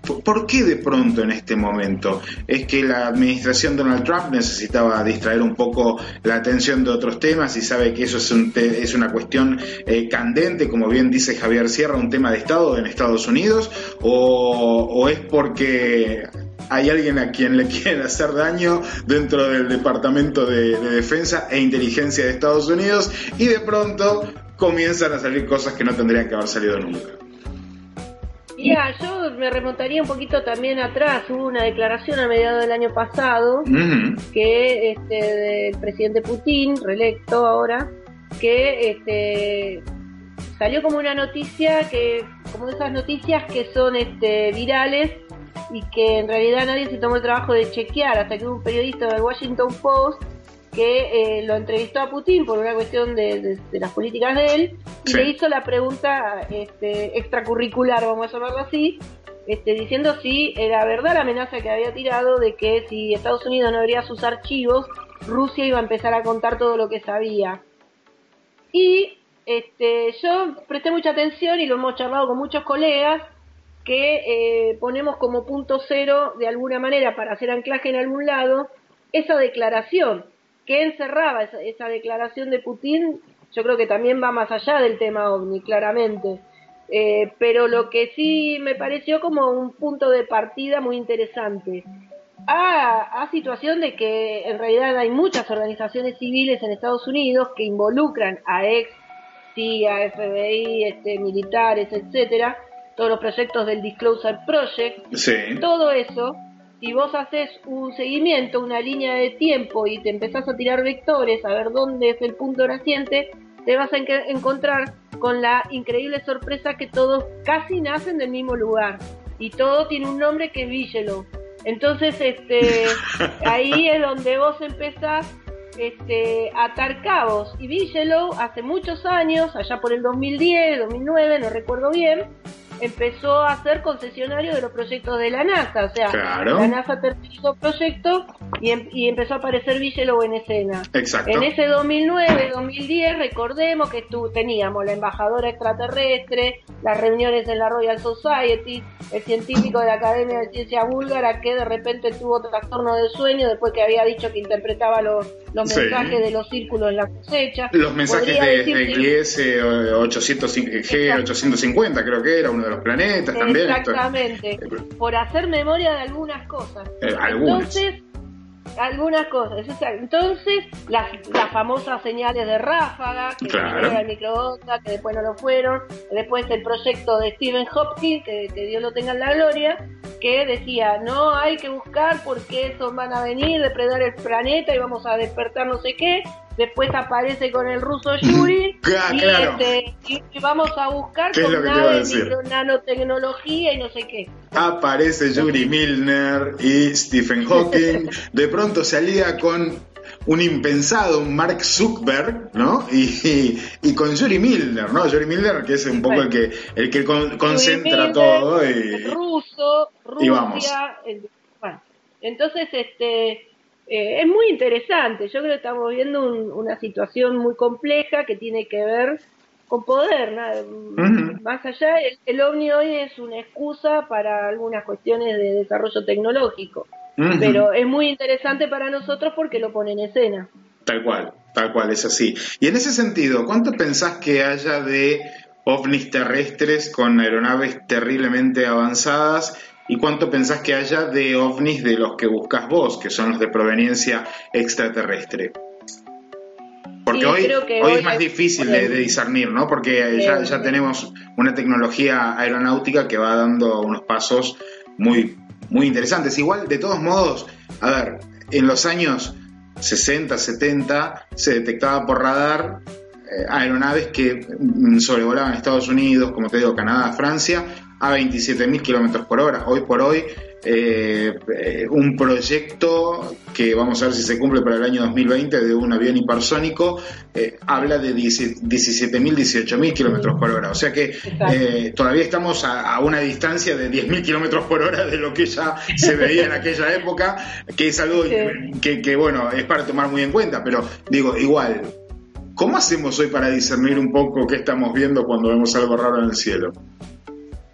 [SPEAKER 1] ¿Por- ¿Por qué de pronto en este momento? Es que la administración Donald Trump necesitaba distraer un poco la atención de otros temas y sabe que eso es, un te- es una cuestión eh, candente, como bien dice Javier Sierra, un tema de Estado en Estados Unidos, o, es porque hay alguien a quien le quieren hacer daño dentro del Departamento de, de Defensa e Inteligencia de Estados Unidos y de pronto comienzan a salir cosas que no tendrían que haber salido nunca.
[SPEAKER 2] Mira, yo me remontaría un poquito también atrás. Hubo una declaración a mediados del año pasado que este, del presidente Putin, reelecto ahora, que este, salió como una noticia que, como de esas noticias que son este, virales y que en realidad nadie se tomó el trabajo de chequear hasta que hubo un periodista del Washington Post que eh, lo entrevistó a Putin por una cuestión de, de- de las políticas de él y
[SPEAKER 1] Sí.
[SPEAKER 2] le hizo la pregunta este, extracurricular, vamos a llamarlo así, este, diciendo si era verdad la amenaza que había tirado de que si Estados Unidos no abría sus archivos, Rusia iba a empezar a contar todo lo que sabía. Y este, yo presté mucha atención y lo hemos charlado con muchos colegas que eh, ponemos como punto cero de alguna manera para hacer anclaje en algún lado esa declaración que encerraba esa, esa declaración de Putin yo creo que también va más allá del tema ovni claramente eh, pero lo que sí me pareció como un punto de partida muy interesante. A, a, situación de que en realidad hay muchas organizaciones civiles en Estados Unidos que involucran a ex CIA, FBI, este, militares, etcétera, todos los proyectos del Disclosure Project,
[SPEAKER 1] Sí.
[SPEAKER 2] todo eso, si vos haces un seguimiento, una línea de tiempo y te empezás a tirar vectores, a ver dónde es el punto naciente, te vas a encontrar con la increíble sorpresa que todos casi nacen del mismo lugar y todo tiene un nombre que es Bigelow. Entonces, este, ahí es donde vos empezás este, a atar cabos. Y Bigelow hace muchos años, allá por el 2010, 2009, no recuerdo bien, empezó a ser concesionario de los proyectos de la NASA. O sea,
[SPEAKER 1] Claro.
[SPEAKER 2] la NASA terminó proyectos y, em- y empezó a aparecer Bigelow en escena.
[SPEAKER 1] Exacto.
[SPEAKER 2] En ese 2009, 2010, recordemos que tu- teníamos la embajadora extraterrestre, las reuniones en la Royal Society, el científico de la Academia de Ciencia Búlgara que de repente tuvo trastorno del sueño después que había dicho que interpretaba los, los
[SPEAKER 1] Sí.
[SPEAKER 2] mensajes de los círculos en la cosecha.
[SPEAKER 1] Los mensajes
[SPEAKER 2] Podría
[SPEAKER 1] de, de
[SPEAKER 2] que-
[SPEAKER 1] Gliese eh, 805 G 850 creo que era uno de los planetas también. Esto-
[SPEAKER 2] Exactamente. Por hacer memoria de algunas cosas.
[SPEAKER 1] Eh, algunas.
[SPEAKER 2] Entonces, algunas cosas. Entonces, las, las famosas señales de ráfaga, que
[SPEAKER 1] Claro.
[SPEAKER 2] era el microondas, que después no lo fueron. Después el proyecto de Stephen Hopkins, que, que Dios lo tenga en la gloria, que decía, no hay que buscar porque esos van a venir, depredar el planeta y vamos a despertar no sé qué. Después aparece con el ruso Yuri
[SPEAKER 1] Ah,
[SPEAKER 2] y,
[SPEAKER 1] claro.
[SPEAKER 2] este, y- y vamos a buscar
[SPEAKER 1] ¿Qué es
[SPEAKER 2] con naves, micro- nanotecnología y no sé qué.
[SPEAKER 1] Aparece Yuri Milner y Stephen Hawking. De pronto se alía con un impensado, un Mark Zuckerberg, ¿no? Y, y, y con Yuri Milner, ¿no? Yuri Milner, que es un poco el que, el que con- concentra todo. Y,
[SPEAKER 2] el ruso,
[SPEAKER 1] y vamos.
[SPEAKER 2] Rusia, el- bueno, entonces este eh, es muy interesante. Yo creo que estamos viendo un- una situación muy compleja que tiene que ver con poder.
[SPEAKER 1] Ujú.
[SPEAKER 2] Más allá, el, el ovni hoy es una excusa para algunas cuestiones de desarrollo tecnológico, pero es muy interesante para nosotros porque lo pone en escena.
[SPEAKER 1] Tal cual, tal cual, es así. Y en ese sentido, ¿cuánto pensás que haya de ovnis terrestres con aeronaves terriblemente avanzadas? ¿Y cuánto pensás que haya de ovnis de los que buscas vos, que son los de proveniencia extraterrestre? Porque
[SPEAKER 2] Sí,
[SPEAKER 1] hoy, hoy
[SPEAKER 2] hoy
[SPEAKER 1] es más difícil de, de discernir, ¿no? Porque ya, ya tenemos una tecnología aeronáutica que va dando unos pasos muy, muy interesantes. Igual, de todos modos, a ver, en los años 60, 70 se detectaba por radar eh, aeronaves que mm, sobrevolaban Estados Unidos, como te digo, Canadá, Francia, a 27.000 kilómetros por hora. Hoy por hoy, eh, eh, un proyecto que vamos a ver si se cumple para el año 2020 de un avión hipersónico eh, habla de 10 17.000, 18.000 kilómetros por hora. O sea que eh, todavía estamos a, a una distancia de 10.000 kilómetros por hora de lo que ya se veía en aquella época, que es algo
[SPEAKER 2] Sí.
[SPEAKER 1] que, que, bueno, es para tomar muy en cuenta, pero digo, igual, ¿cómo hacemos hoy para discernir un poco qué estamos viendo cuando vemos algo raro en el cielo?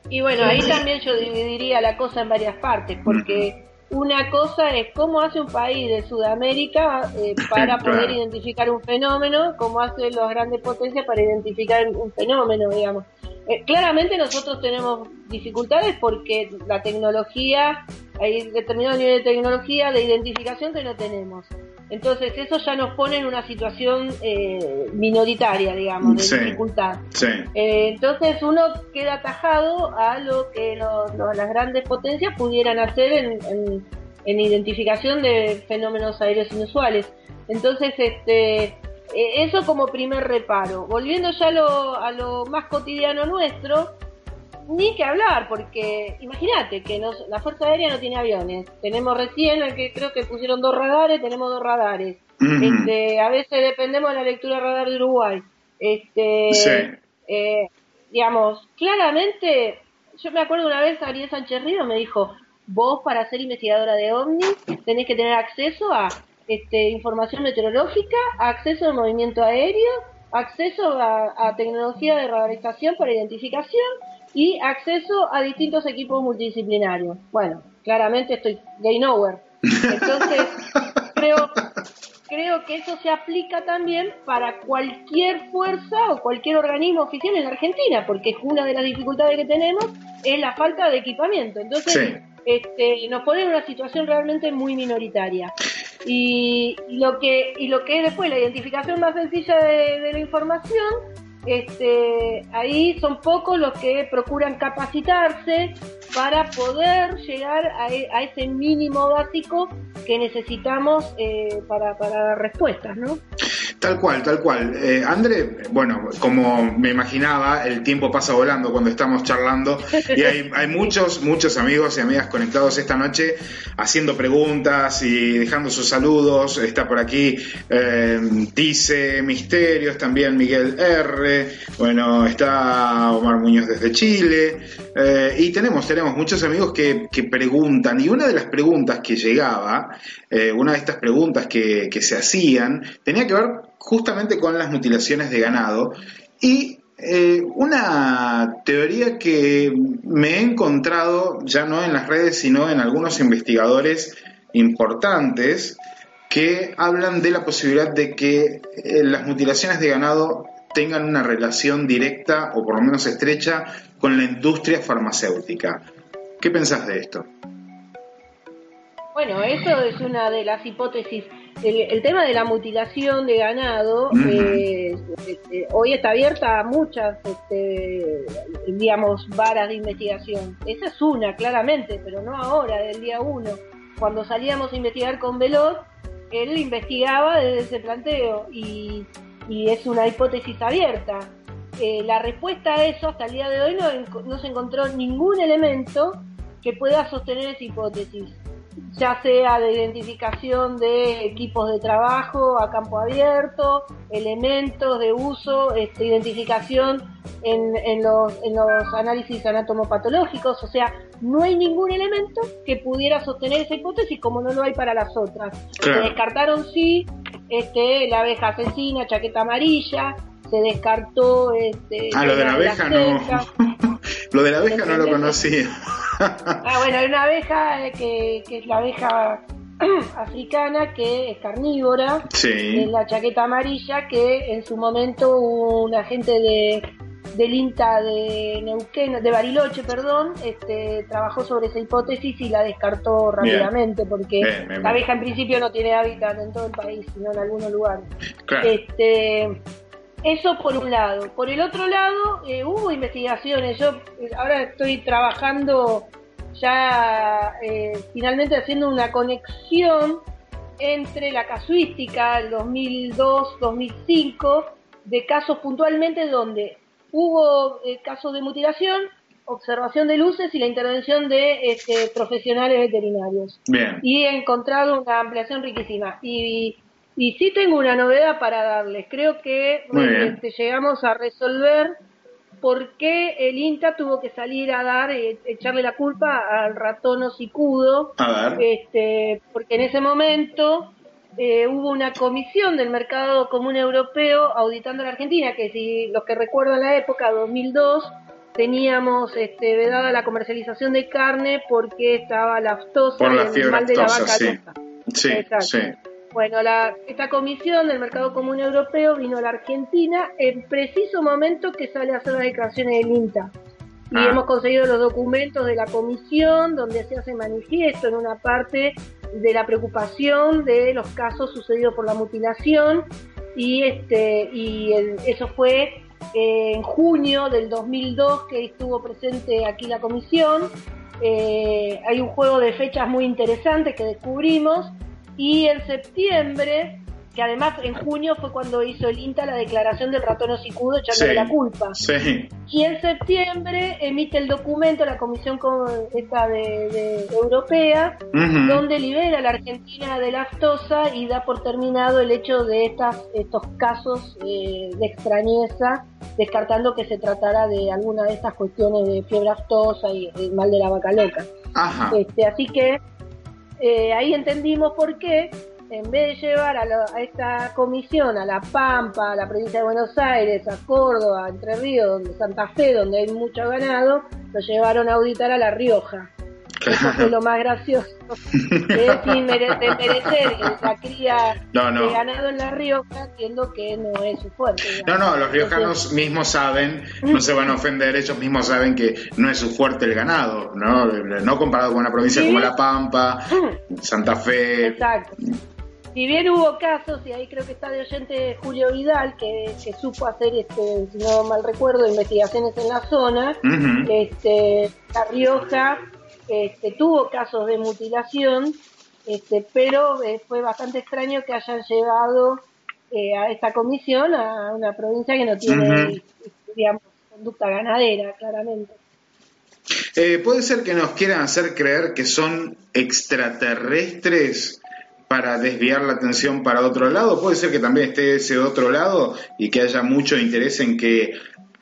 [SPEAKER 2] Y bueno, ahí también yo dividiría la cosa en varias partes, porque una cosa es cómo hace un país de Sudamérica eh, para poder identificar un fenómeno, cómo hacen las grandes potencias para identificar un fenómeno, digamos. Eh, claramente nosotros tenemos dificultades porque la tecnología, hay determinado nivel de tecnología de identificación que no tenemos. Entonces eso ya nos pone en una situación eh, minoritaria, digamos, de
[SPEAKER 1] Sí.
[SPEAKER 2] dificultad.
[SPEAKER 1] Sí,
[SPEAKER 2] Eh, entonces uno queda atajado a lo que lo- lo- las grandes potencias pudieran hacer en, en- en identificación de fenómenos aéreos inusuales. Entonces, este, eh, eso como primer reparo. Volviendo ya a lo, a lo más cotidiano nuestro, ni que hablar, porque imagínate que nos- la Fuerza Aérea no tiene aviones. Tenemos recién, el que creo que pusieron dos radares, tenemos dos radares.
[SPEAKER 1] Ujú.
[SPEAKER 2] Este, a veces dependemos de la lectura radar de Uruguay. Este,
[SPEAKER 1] Sí.
[SPEAKER 2] eh, digamos, claramente yo me acuerdo una vez Ariel Sánchez Río me dijo, vos para ser investigadora de OVNI tenés que tener acceso a este, información meteorológica, acceso al movimiento aéreo, acceso a, tecnología de radarización para identificación y acceso a distintos equipos multidisciplinarios. Bueno, claramente estoy game over. Entonces, creo, creo que eso se aplica también para cualquier fuerza o cualquier organismo oficial en la Argentina, porque una de las dificultades que tenemos es la falta de equipamiento. Entonces, este, nos pone en una situación realmente muy minoritaria. Y, lo que y lo que es después la identificación más sencilla de, la información, este, ahí son pocos los que procuran capacitarse para poder llegar a, e, ese mínimo básico que necesitamos eh, para, para dar respuestas, ¿no?
[SPEAKER 1] Tal cual, tal cual. Eh, André, bueno, como me imaginaba, el tiempo pasa volando cuando estamos charlando y hay, hay muchos, muchos amigos y amigas conectados esta noche haciendo preguntas y dejando sus saludos. Está por aquí eh, Dice Misterios, también Miguel R. Bueno, está Omar Muñoz desde Chile. Eh, y tenemos, tenemos muchos amigos que, que, preguntan y una de las preguntas que llegaba, eh, una de estas preguntas que, se hacían, tenía que ver justamente con las mutilaciones de ganado y eh, una teoría que me he encontrado ya no en las redes sino en algunos investigadores importantes que hablan de la posibilidad de que eh, las mutilaciones de ganado tengan una relación directa o por lo menos estrecha con la industria farmacéutica. ¿Qué pensás de esto?
[SPEAKER 2] Bueno, eso es una de las hipótesis el, tema de la mutilación de ganado eh, este, hoy está abierta a muchas, este, digamos, varas de investigación. Esa es una, claramente, pero no ahora, del día uno. Cuando salíamos a investigar con Veloz, él investigaba desde ese planteo y, es una hipótesis abierta. Eh, la respuesta a eso hasta el día de hoy no, no se encontró ningún elemento que pueda sostener esa hipótesis ya sea de identificación de equipos de trabajo a campo abierto, elementos de uso, este, identificación en, en, los, en los análisis anatomopatológicos, o sea, no hay ningún elemento que pudiera sostener esa hipótesis como no lo hay para las otras. Se descartaron sí este, la abeja asesina, chaqueta amarilla, se descartó este,
[SPEAKER 1] ah, lo de la abeja no. lo de la abeja no lo conocía.
[SPEAKER 2] ah, bueno, hay una abeja eh, que, que es la abeja africana que es carnívora, sí. es la chaqueta amarilla que en su momento un agente de del INTA de Neuquén, de Bariloche, perdón, este, trabajó sobre esa hipótesis y la descartó rápidamente porque la abeja en principio no tiene hábitat en todo el país, sino en algunos lugares. Este, eso por un lado. Por el otro lado, eh, hubo investigaciones. Yo eh, ahora estoy trabajando ya eh, finalmente haciendo una conexión entre la casuística del 2002-2005 de casos puntualmente donde hubo casos de mutilación, observación de luces y la intervención de este, profesionales veterinarios. Y he encontrado una ampliación riquísima. Y y sí tengo una novedad para darles. Creo que este, llegamos a resolver por qué el INTA tuvo que salir a dar, eh, echarle la culpa al ratón hocicudo. Este, porque en ese momento eh, hubo una comisión del mercado común europeo auditando a la Argentina, que si los que recuerdan la época, 2002, teníamos este, vedada la comercialización de carne porque estaba la aftosa y el mal de la vaca
[SPEAKER 1] sí. Sí, sí.
[SPEAKER 2] Bueno, la, esta comisión del Mercado Común Europeo vino a la Argentina en preciso momento que sale a hacer las declaraciones del INTA. Y ah. hemos conseguido los documentos de la comisión donde se hace manifiesto en una parte de la preocupación de los casos sucedidos por la mutilación y este y eso fue en junio del 2002 que estuvo presente aquí la comisión. Eh, hay un juego de fechas muy interesante que descubrimos y en septiembre que además en junio fue cuando hizo el INTA la declaración del ratón hocicudo echándole
[SPEAKER 1] Sí.
[SPEAKER 2] la culpa.
[SPEAKER 1] Sí.
[SPEAKER 2] Y en septiembre emite el documento la Comisión co- esta de, de- europea donde libera a la Argentina de la aftosa y da por terminado el hecho de estas, estos casos eh, de extrañeza, descartando que se tratara de alguna de estas cuestiones de fiebre aftosa y el mal de la vaca loca.
[SPEAKER 1] Ajá.
[SPEAKER 2] Este, así que eh, ahí entendimos por qué, en vez de llevar a, a esta comisión a La Pampa, a la provincia de Buenos Aires, a Córdoba, a Entre Ríos, donde Santa Fe, donde hay mucho ganado, lo llevaron a auditar a La Rioja. Eso fue lo más gracioso. Es sin mere- desmerecer la cría
[SPEAKER 1] No, no.
[SPEAKER 2] de ganado en La Rioja, entiendo que no es su fuerte.
[SPEAKER 1] No,
[SPEAKER 2] digamos.
[SPEAKER 1] no, los riojanos mismos saben, no se van a ofender, ellos mismos saben que no es su fuerte el ganado, ¿no? No comparado con una provincia
[SPEAKER 2] Sí.
[SPEAKER 1] como La Pampa, Santa Fe.
[SPEAKER 2] Exacto. Si bien hubo casos, y ahí creo que está de oyente Julio Vidal, que, que supo hacer, este, si no mal recuerdo, investigaciones en la zona, este, La Rioja este, tuvo casos de mutilación, este, pero eh, fue bastante extraño que hayan llevado eh, a esta comisión a una provincia que no tiene, digamos, conducta ganadera, claramente.
[SPEAKER 1] Eh, puede ser que nos quieran hacer creer que son extraterrestres para desviar la atención para otro lado. Puede ser que también esté ese otro lado y que haya mucho interés en que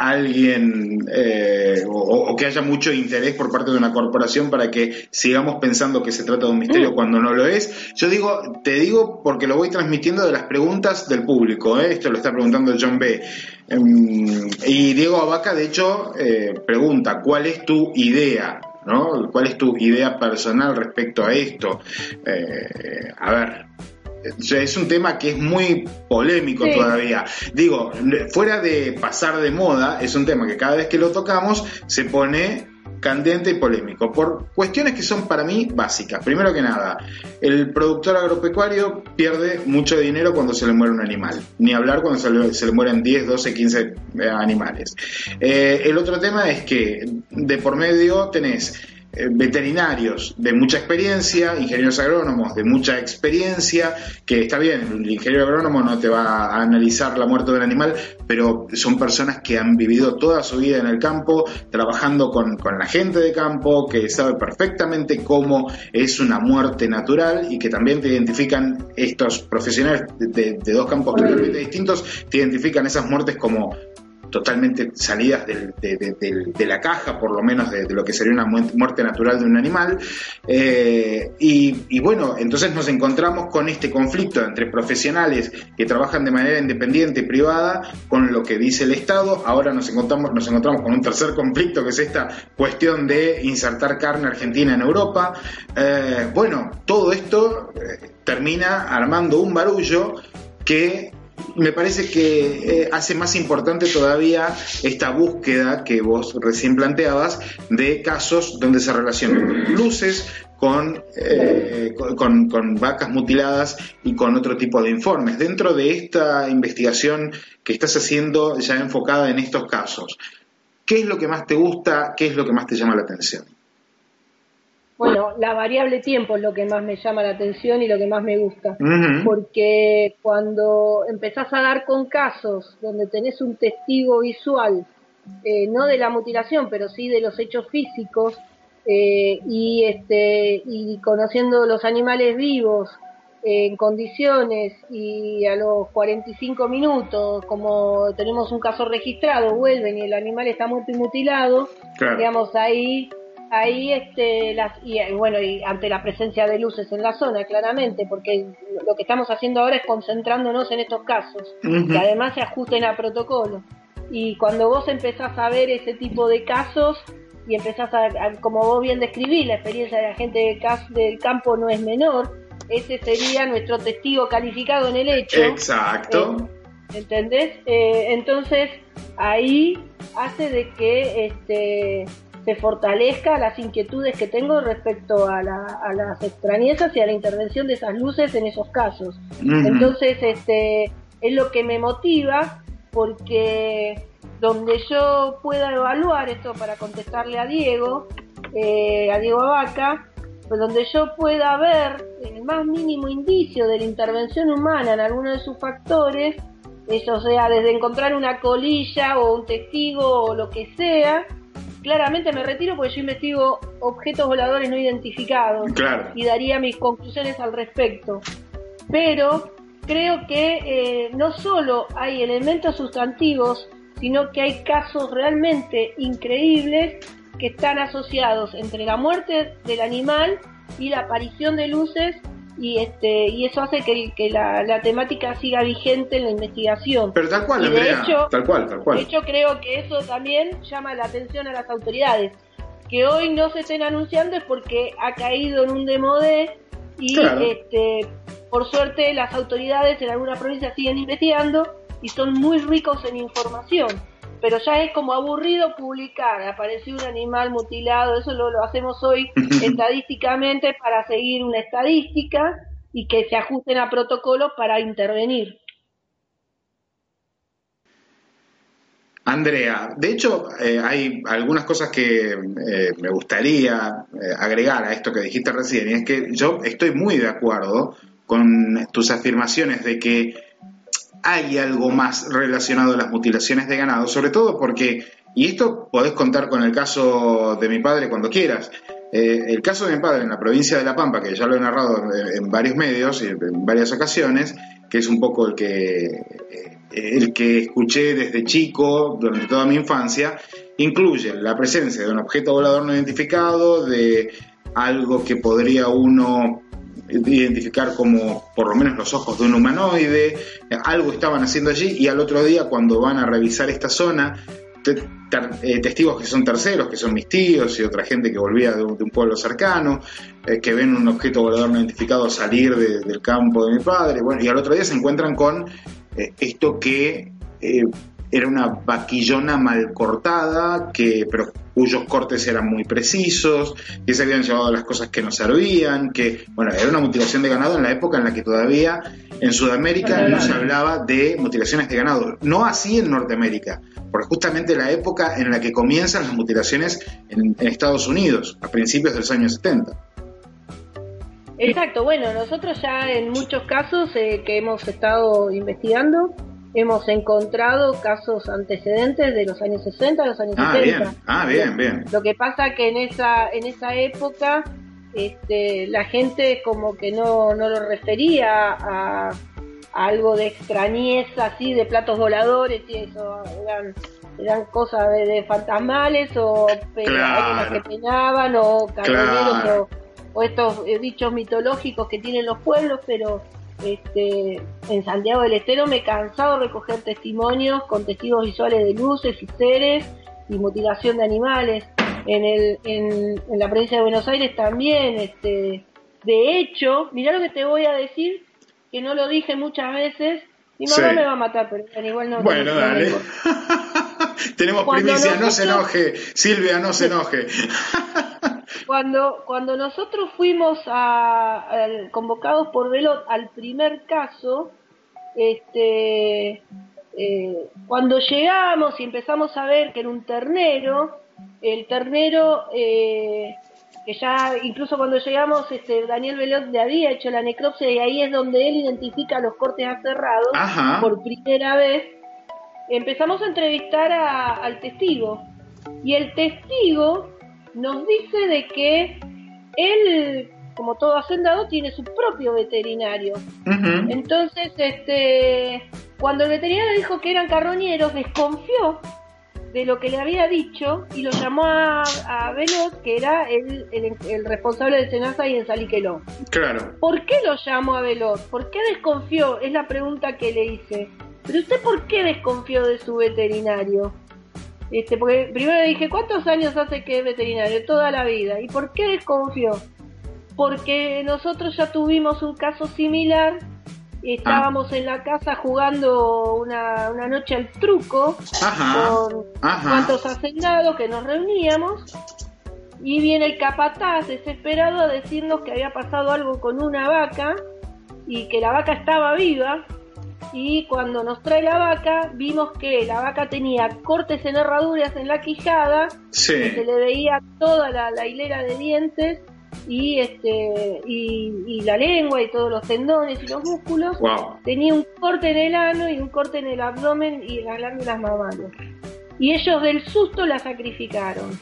[SPEAKER 1] alguien eh, o, o que haya mucho interés por parte de una corporación para que sigamos pensando que se trata de un misterio cuando no lo es. Yo digo, te digo porque lo voy transmitiendo de las preguntas del público. ¿eh? Esto lo está preguntando John B. Em, y Diego Abaca, de hecho, eh, pregunta, ¿cuál es tu idea? ¿no? ¿Cuál es tu idea personal respecto a esto? A ver, es un tema que es muy polémico
[SPEAKER 2] Sí.
[SPEAKER 1] todavía. Digo, fuera de pasar de moda, es un tema que cada vez que lo tocamos se pone candente y polémico por cuestiones que son para mí básicas. Primero que nada, el productor agropecuario pierde mucho dinero cuando se le muere un animal, ni hablar cuando se le, se le mueren 10, 12, 15 eh, animales. Eh, el otro tema es que de por medio tenés veterinarios de mucha experiencia, ingenieros agrónomos de mucha experiencia, que está bien, el ingeniero agrónomo no te va a analizar la muerte de un animal, pero son personas que han vivido toda su vida en el campo, trabajando con, con la gente de campo, que sabe perfectamente cómo es una muerte natural y que también te identifican estos profesionales de, de- de dos campos totalmente distintos, te identifican esas muertes como totalmente salidas de, la caja, por lo menos de, lo que sería una mu- muerte natural de un animal. Eh, y, y bueno, entonces nos encontramos con este conflicto entre profesionales que trabajan de manera independiente y privada con lo que dice el Estado. Ahora nos encontramos, nos encontramos con un tercer conflicto que es esta cuestión de insertar carne argentina en Europa. Eh, bueno, todo esto eh, termina armando un barullo que me parece que eh, hace más importante todavía esta búsqueda que vos recién planteabas de casos donde se relacionan luces eh, con- con vacas mutiladas y con otro tipo de informes. Dentro de esta investigación que estás haciendo ya enfocada en estos casos, ¿qué es lo que más te gusta? ¿Qué es lo que más te llama la atención?
[SPEAKER 2] Bueno, la variable tiempo es lo que más me llama la atención y lo que más me gusta. Porque cuando empezás a dar con casos donde tenés un testigo visual, eh, no de la mutilación, pero sí de los hechos físicos, eh, y, este, y conociendo los animales vivos eh, en condiciones y a los 45 minutos, como tenemos un caso registrado, vuelven y el animal está muerto y mutilado,
[SPEAKER 1] Claro.
[SPEAKER 2] digamos ahí ahí este las y eh, bueno y ante la presencia de luces en la zona claramente porque lo que estamos haciendo ahora es concentrándonos en estos casos que además se ajusten a protocolo y cuando vos empezás a ver ese tipo de casos y empezás a, a- como vos bien describís la experiencia de la gente de cas- del campo no es menor ese sería nuestro testigo calificado en el hecho
[SPEAKER 1] Exacto.
[SPEAKER 2] eh, ¿Entendés? Eh, entonces ahí hace de que este, se fortalezca las inquietudes que tengo respecto a, la- a las extrañezas y a la intervención de esas luces en esos casos. Entonces este, es lo que me motiva porque donde yo pueda evaluar esto para contestarle a Diego, eh, a Diego Abaca, pues donde yo pueda ver el más mínimo indicio de la intervención humana en alguno de sus factores, eso sea desde encontrar una colilla o un testigo o lo que sea, claramente me retiro porque yo investigo objetos voladores no identificados y daría mis conclusiones al respecto. Pero creo que eh, no solo hay elementos sustantivos, sino que hay casos realmente increíbles que están asociados entre la muerte del animal y la aparición de luces y este y eso hace que, la, temática siga vigente en la investigación.
[SPEAKER 1] Pero tal cual, de hecho, tal cual, tal cual.
[SPEAKER 2] De hecho, creo que eso también llama la atención a las autoridades. Que hoy no se estén anunciando es porque ha caído en un demodé y este, por suerte las autoridades en alguna provincia siguen investigando y son muy ricos en información pero ya es como aburrido publicar, apareció un animal mutilado, eso lo, lo hacemos hoy estadísticamente para seguir una estadística y que se ajusten a protocolos para intervenir.
[SPEAKER 1] Andrea, de hecho eh, hay algunas cosas que eh, me gustaría eh, agregar a esto que dijiste recién, y es que yo estoy muy de acuerdo con tus afirmaciones de que hay algo más relacionado a las mutilaciones de ganado, sobre todo porque, y esto podés contar con el caso de mi padre cuando quieras, eh, el caso de mi padre en la provincia de La Pampa, que ya lo he narrado en, varios medios y en varias ocasiones, que es un poco el que, eh, el que escuché desde chico durante toda mi infancia, incluye la presencia de un objeto volador no identificado, de algo que podría uno identificar como por lo menos los ojos de un humanoide, algo estaban haciendo allí y al otro día cuando van a revisar esta zona, eh, testigos que son terceros, que son mis tíos y otra gente que volvía de un, pueblo cercano, eh, que ven un objeto volador no identificado salir del campo de mi padre, bueno, y al otro día se encuentran con eh, esto que era una vaquillona mal cortada, que, pero cuyos cortes eran muy precisos, que se habían llevado las cosas que no servían, que, bueno, era una mutilación de ganado en la época en la que todavía en Sudamérica no se hablaba de mutilaciones de ganado. No así en Norteamérica, porque justamente la época en la que comienzan las mutilaciones en, Estados Unidos, a principios de los años 70.
[SPEAKER 2] Exacto, bueno, nosotros ya en muchos casos eh, que hemos estado investigando, hemos encontrado casos antecedentes de los años 60 a los años
[SPEAKER 1] ah,
[SPEAKER 2] 70.
[SPEAKER 1] Bien. Ah, bien, bien.
[SPEAKER 2] Lo que pasa que en esa, en esa época este, la gente como que no, no lo refería a, algo de extrañeza, así, de platos voladores y eso, eran, eran cosas de, fantasmales o que penaban o carroneros o, estos eh, dichos mitológicos que tienen los pueblos, pero este, en Santiago del Estero me he cansado de recoger testimonios con testigos visuales de luces y seres y mutilación de animales. En, el, en, la provincia de Buenos Aires también. Este, de hecho, mirá lo que te voy a decir, que no lo dije muchas veces. Mi mamá me va a matar, pero igual no.
[SPEAKER 1] Bueno, dale. Tenemos primicia, no se enoje. Silvia, no se enoje.
[SPEAKER 2] Cuando, cuando nosotros fuimos a, convocados por Velot al primer caso, este, eh, cuando llegamos y empezamos a ver que era un ternero, el ternero, eh, que ya incluso cuando llegamos, este, Daniel Velot le había hecho la necropsia y ahí es donde él identifica los cortes aferrados por primera vez, empezamos a entrevistar al testigo. Y el testigo nos dice de que él, como todo hacendado, tiene su propio veterinario. Entonces, este, cuando el veterinario dijo que eran carroñeros, desconfió de lo que le había dicho y lo llamó a, a Veloz, que era el, el, responsable de Senasa y en Saliqueló.
[SPEAKER 1] Claro.
[SPEAKER 2] ¿Por qué lo llamó a Veloz? ¿Por qué desconfió? Es la pregunta que le hice. Pero usted, ¿por qué desconfió de su veterinario? Este, porque primero le dije, ¿cuántos años hace que es veterinario? Toda la vida. ¿Y por qué desconfió? Porque nosotros ya tuvimos un caso similar. Estábamos en la casa jugando una, noche al truco con cuantos hacendados que nos reuníamos. Y viene el capataz desesperado a decirnos que había pasado algo con una vaca y que la vaca estaba viva y cuando nos trae la vaca vimos que la vaca tenía cortes en herraduras en la quijada, se le veía toda la, hilera de dientes y este y, la lengua y todos los tendones y los músculos. Tenía un corte en el ano y un corte en el abdomen y en las glándulas mamarias. Y ellos del susto la sacrificaron.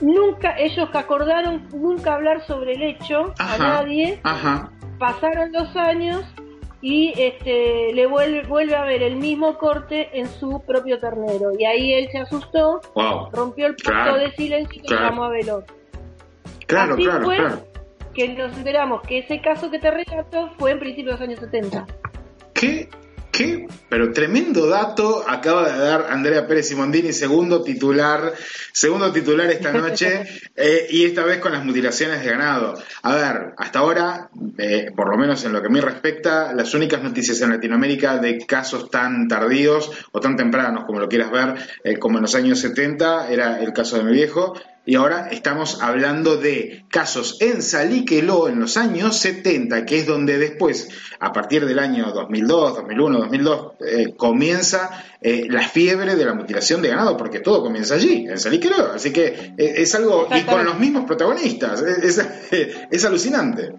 [SPEAKER 2] Nunca, ellos acordaron nunca hablar sobre el hecho a nadie. Pasaron los años y este le vuelve, vuelve a ver el mismo corte en su propio ternero. Y ahí él se asustó, rompió el pacto de silencio y llamó a Veloz.
[SPEAKER 1] Claro, claro,
[SPEAKER 2] fue
[SPEAKER 1] claro.
[SPEAKER 2] que nos enteramos que ese caso que te relato fue en principios de los años 70.
[SPEAKER 1] ¿Qué? ¿Qué? Pero tremendo dato acaba de dar Andrea Pérez Simondini, segundo titular, segundo titular esta noche, eh, y esta vez con las mutilaciones de ganado. A ver, hasta ahora, eh, por lo menos en lo que a mí respecta, las únicas noticias en Latinoamérica de casos tan tardíos o tan tempranos, como lo quieras ver, eh, como en los años 70, era el caso de mi viejo, y ahora estamos hablando de casos en Salíqueló en los años 70, que es donde después, a partir del año 2002, 2001, 2002, comienza eh, la fiebre de la mutilación de ganado, porque todo comienza allí, en Salíqueló. Así que eh, es algo, y con los mismos protagonistas, es, es, alucinante.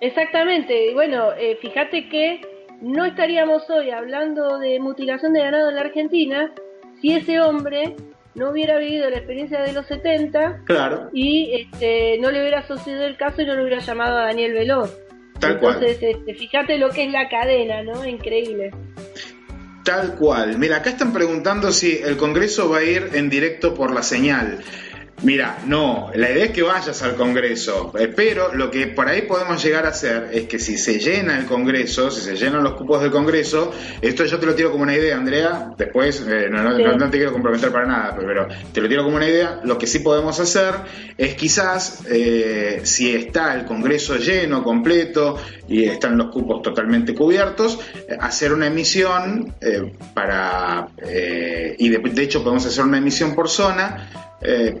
[SPEAKER 2] Exactamente, y bueno, eh, fíjate que no estaríamos hoy hablando de mutilación de ganado en la Argentina si ese hombre no hubiera vivido la experiencia de los 70
[SPEAKER 1] claro.
[SPEAKER 2] y este, no le hubiera sucedido el caso y no le hubiera llamado a Daniel Veloz.
[SPEAKER 1] Tal
[SPEAKER 2] Entonces, Este, fíjate lo que es la cadena, ¿no? Increíble.
[SPEAKER 1] Tal cual. Mira, acá están preguntando si el Congreso va a ir en directo por la señal. Mira, no, la idea es que vayas al Congreso, eh, pero lo que por ahí podemos llegar a hacer es que si se llena el Congreso, si se llenan los cupos del Congreso, esto yo te lo tiro como una idea, Andrea, después eh, no, te quiero comprometer para nada, pero, te lo tiro como una idea, lo que sí podemos hacer es quizás, eh, si está el Congreso lleno, completo, y están los cupos totalmente cubiertos, hacer una emisión para, y de hecho podemos hacer una emisión por zona, eh,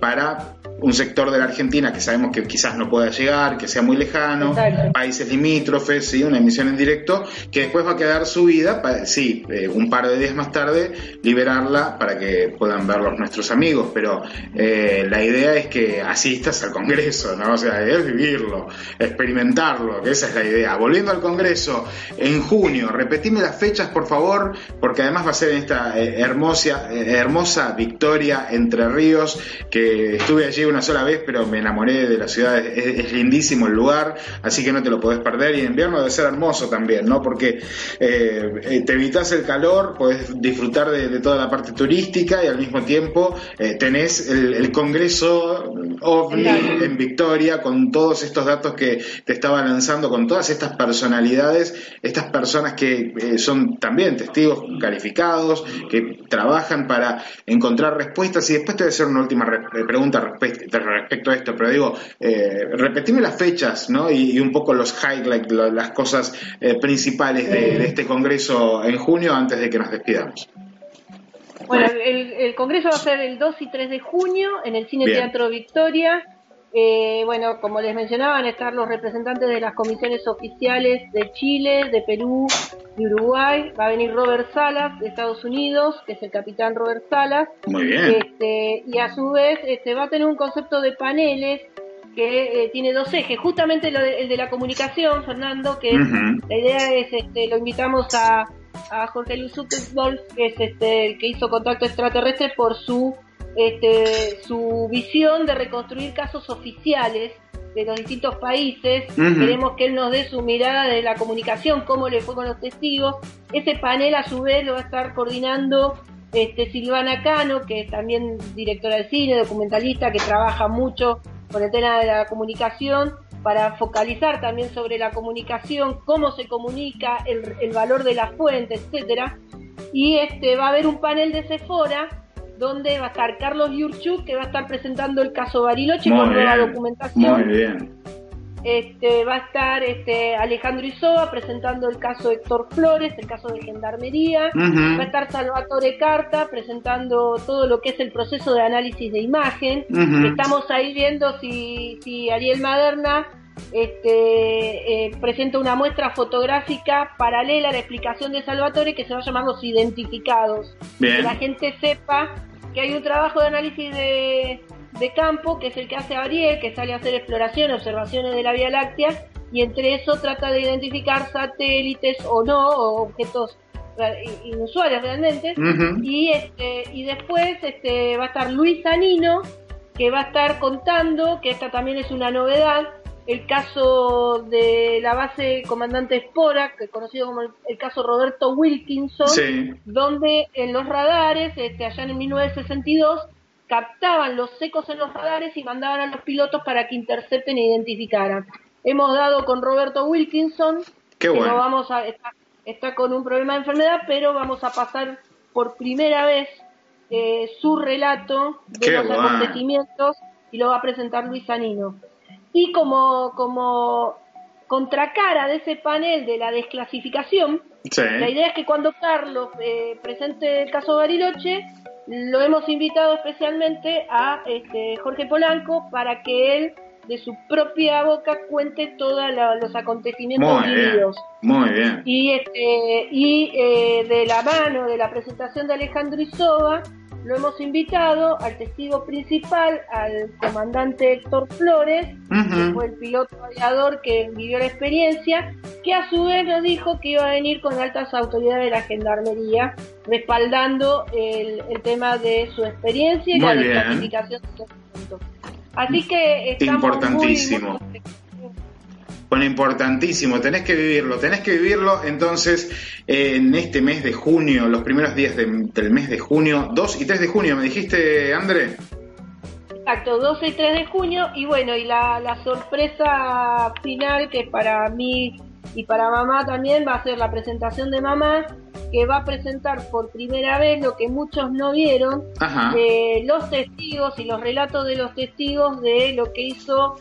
[SPEAKER 1] para un sector de la Argentina que sabemos que quizás no pueda llegar, que sea muy lejano, países limítrofes, ¿sí? una emisión en directo, que después va a quedar subida, para, sí, eh, un par de días más tarde, liberarla para que puedan verlos nuestros amigos, pero eh, la idea es que asistas al Congreso, ¿no? O sea, es vivirlo, experimentarlo, que esa es la idea. Volviendo al Congreso, en junio, repetime las fechas, por favor, porque además va a ser en esta eh, hermosa, hermosa victoria Entre Ríos, que estuve allí una sola vez, pero me enamoré de la ciudad, es, lindísimo el lugar, así que no te lo podés perder. Y en invierno debe ser hermoso también, ¿no? Porque eh, eh, te evitas el calor, podés disfrutar de, toda la parte turística y al mismo tiempo eh, tenés el, Congreso OVNI en Victoria con todos estos datos que te estaba lanzando, con todas estas personalidades, estas personas que son también testigos calificados, que trabajan para encontrar respuestas. Y después te voy a hacer una última pregunta respecto respecto a esto, pero digo, eh, repetime las fechas ¿no? y, un poco los highlights, las cosas eh, principales de, este congreso en junio antes de que nos despidamos.
[SPEAKER 2] Bueno, el, congreso va a ser el 2 y 3 de junio en el Cine Teatro Victoria. Eh, bueno, como les mencionaba, van a estar los representantes de las comisiones oficiales de Chile, de Perú, de Uruguay. Va a venir Robert Salas de Estados Unidos, que es el capitán Robert Salas.
[SPEAKER 1] Muy bien.
[SPEAKER 2] Este, y a su vez este, va a tener un concepto de paneles que eh, tiene dos ejes. Justamente el de la comunicación, Fernando, que la idea es, este, lo invitamos a, a Jorge Luis que es este, el que hizo contacto extraterrestre por su este, su visión de reconstruir casos oficiales de los distintos países. Queremos que él nos dé su mirada de la comunicación, cómo le fue con los testigos. Ese panel a su vez lo va a estar coordinando este, Silvana Cano, que es también directora de cine, documentalista, que trabaja mucho con el tema de la comunicación para focalizar también sobre la comunicación, cómo se comunica, el, el valor de la fuente, etcétera. Y este va a haber un panel de Sephora donde va a estar Carlos Yurchuk, que va a estar presentando el caso Bariloche con nueva documentación.
[SPEAKER 1] Muy bien.
[SPEAKER 2] Este, va a estar este, Alejandro Isoa presentando el caso Héctor Flores, el caso de Gendarmería. Va a estar Salvatore Carta presentando todo lo que es el proceso de análisis de imagen. Estamos ahí viendo si, si Ariel Maderna este, eh, presenta una muestra fotográfica paralela a la explicación de Salvatore que se va a llamar los identificados. Que la gente sepa que hay un trabajo de análisis de, de campo, que es el que hace Ariel, que sale a hacer exploración, observaciones de la Vía Láctea, y entre eso trata de identificar satélites o no, o objetos inusuales realmente. y, este, y después este, va a estar Luis Anino, que va a estar contando, que esta también es una novedad, el caso de la base comandante Spora, conocido como el, caso Roberto Wilkinson, donde en los radares, este, allá en 1962, captaban los secos en los radares y mandaban a los pilotos para que intercepten e identificaran. Hemos dado con Roberto Wilkinson,
[SPEAKER 1] que no
[SPEAKER 2] vamos a está, con un problema de enfermedad, pero vamos a pasar por primera vez eh, su relato de los acontecimientos y lo va a presentar Luis Anino. Y como, como contracara de ese panel de la desclasificación, la idea es que cuando Carlos eh, presente el caso Bariloche, lo hemos invitado especialmente a este, Jorge Polanco para que él de su propia boca cuente todos los acontecimientos vividos.
[SPEAKER 1] Muy bien.
[SPEAKER 2] Y, este, y eh, de la mano de la presentación de Alejandro Isoba, lo hemos invitado al testigo principal, al comandante Héctor Flores, que fue el piloto aviador que vivió la experiencia, que a su vez nos dijo que iba a venir con altas autoridades de la gendarmería, respaldando el, tema de su experiencia y la desclasificación de los puntos. Así que estamos
[SPEAKER 1] Importantísimo. Bueno, importantísimo, tenés que vivirlo, tenés que vivirlo. Entonces en este mes de junio, los primeros días del mes de junio, 2 y 3 de junio, me dijiste, André.
[SPEAKER 2] Exacto, 2 y 3 de junio, y bueno, y la, la sorpresa final que para mí y para mamá también va a ser la presentación de mamá, que va a presentar por primera vez lo que muchos no vieron, de los testigos y los relatos de los testigos de lo que hizo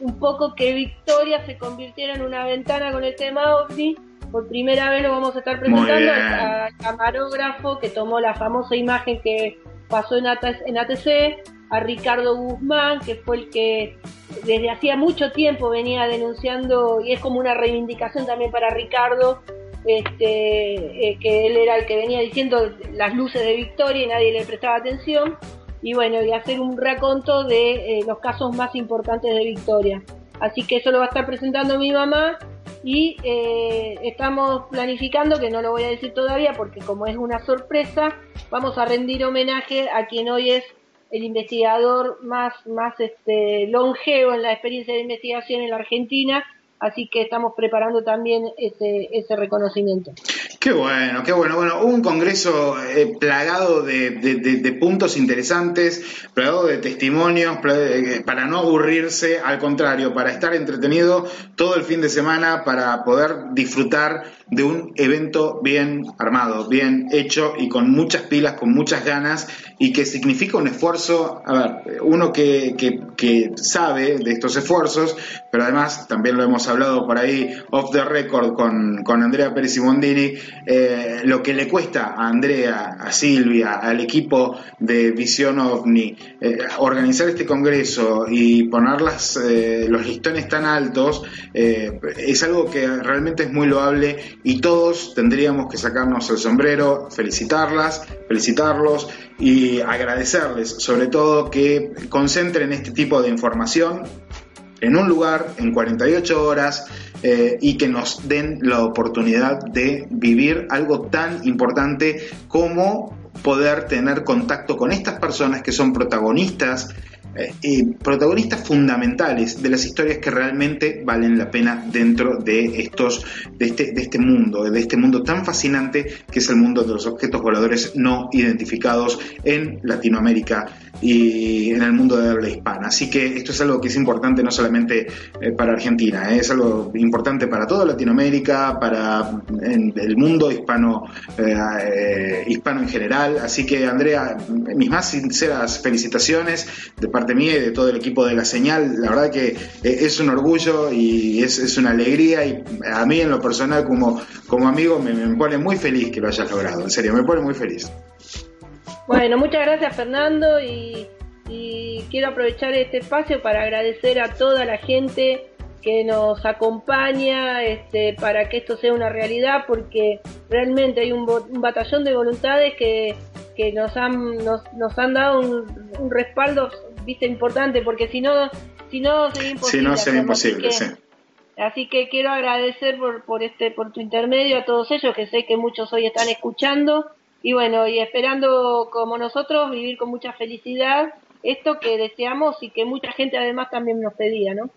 [SPEAKER 2] un poco que Victoria se convirtiera en una ventana con el tema OVNI. Por primera vez lo vamos a estar presentando al camarógrafo que tomó la famosa imagen que pasó en, ATC, a Ricardo Guzmán, que fue el que desde hacía mucho tiempo venía denunciando, y es como una reivindicación también para Ricardo, este, eh, que él era el que venía diciendo las luces de Victoria y nadie le prestaba atención y bueno, y hacer un raconto de eh, los casos más importantes de Victoria. Así que eso lo va a estar presentando mi mamá y eh, estamos planificando, que no lo voy a decir todavía porque como es una sorpresa, vamos a rendir homenaje a quien hoy es el investigador más, más este, longevo en la experiencia de investigación en la Argentina, así que estamos preparando también ese, ese reconocimiento.
[SPEAKER 1] Qué bueno, qué bueno. Bueno, un congreso eh, plagado de, puntos interesantes, plagado de testimonios, eh, para no aburrirse, al contrario, para estar entretenido todo el fin de semana, para poder disfrutar de un evento bien armado, bien hecho y con muchas pilas, con muchas ganas y que significa un esfuerzo, a ver, uno que, sabe de estos esfuerzos, pero además también lo hemos hablado por ahí off the record con, con Andrea Pérez Simondini, eh, lo que le cuesta a Andrea, a Silvia, al equipo de Visión OVNI eh, organizar este congreso y poner las, eh, los listones tan altos, es algo que realmente es muy loable y todos tendríamos que sacarnos el sombrero, felicitarlas, felicitarlos y agradecerles sobre todo que concentren este tipo de información en un lugar en 48 horas eh, y que nos den la oportunidad de vivir algo tan importante como poder tener contacto con estas personas que son protagonistas eh, protagonistas fundamentales de las historias que realmente valen la pena dentro de estos de este, de este mundo de este mundo tan fascinante que es el mundo de los objetos voladores no identificados en Latinoamérica y en el mundo de habla hispana. Así que esto es algo que es importante no solamente eh, para Argentina eh, es algo importante para toda Latinoamérica para el mundo hispano hispano en general. Así que Andrea mis más sinceras felicitaciones de parte parte mía y de todo el equipo de la señal. La verdad que eh, es un orgullo y es, una alegría y a mí en lo personal como, como amigo me, pone muy feliz que lo hayas logrado, en serio, me pone muy feliz.
[SPEAKER 2] Bueno, muchas gracias Fernando y, y quiero aprovechar este espacio para agradecer a toda la gente que nos acompaña este, para que esto sea una realidad, porque realmente hay un, un batallón de voluntades que, que nos, han, nos, nos han dado un, un, respaldo viste, importante, porque si no, si no sería imposible.
[SPEAKER 1] Si no, sería
[SPEAKER 2] hacerlo. Así
[SPEAKER 1] imposible,
[SPEAKER 2] que-
[SPEAKER 1] sí.
[SPEAKER 2] Así que quiero agradecer por, por este, por tu intermedio a todos ellos, que sé que muchos hoy están escuchando, y bueno, y esperando como nosotros vivir con mucha felicidad esto que deseamos y que mucha gente además también nos pedía, ¿no?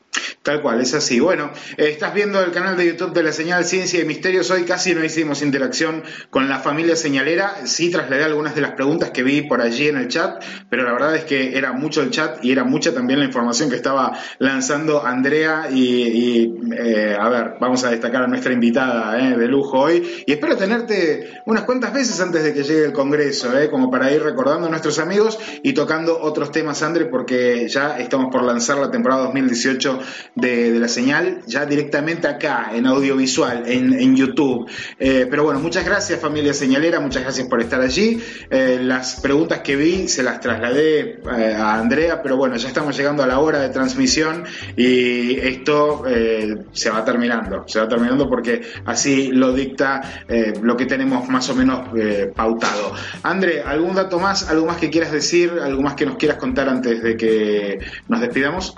[SPEAKER 1] Tal cual, es así. Bueno, estás viendo el canal de YouTube de la señal Ciencia y Misterios. Hoy casi no hicimos interacción con la familia señalera. Sí trasladé algunas de las preguntas que vi por allí en el chat, pero la verdad es que era mucho el chat y era mucha también la información que estaba lanzando Andrea. Y, y, eh, a ver, vamos a destacar a nuestra invitada eh, de lujo hoy. Y espero tenerte unas cuantas veces antes de que llegue el Congreso, eh, como para ir recordando a nuestros amigos y tocando otros temas, André, porque ya estamos por lanzar la temporada 2018 de, de la señal, ya directamente acá, en audiovisual, en, en YouTube. Eh, pero bueno, muchas gracias familia señalera, muchas gracias por estar allí. Eh, las preguntas que vi se las trasladé eh, a Andrea, pero bueno, ya estamos llegando a la hora de transmisión y esto eh, se va terminando, se va terminando porque así lo dicta eh, lo que tenemos más o menos eh, pautado. André, ¿algún dato más, algo más que quieras decir, algo más que nos quieras contar antes de que nos despidamos?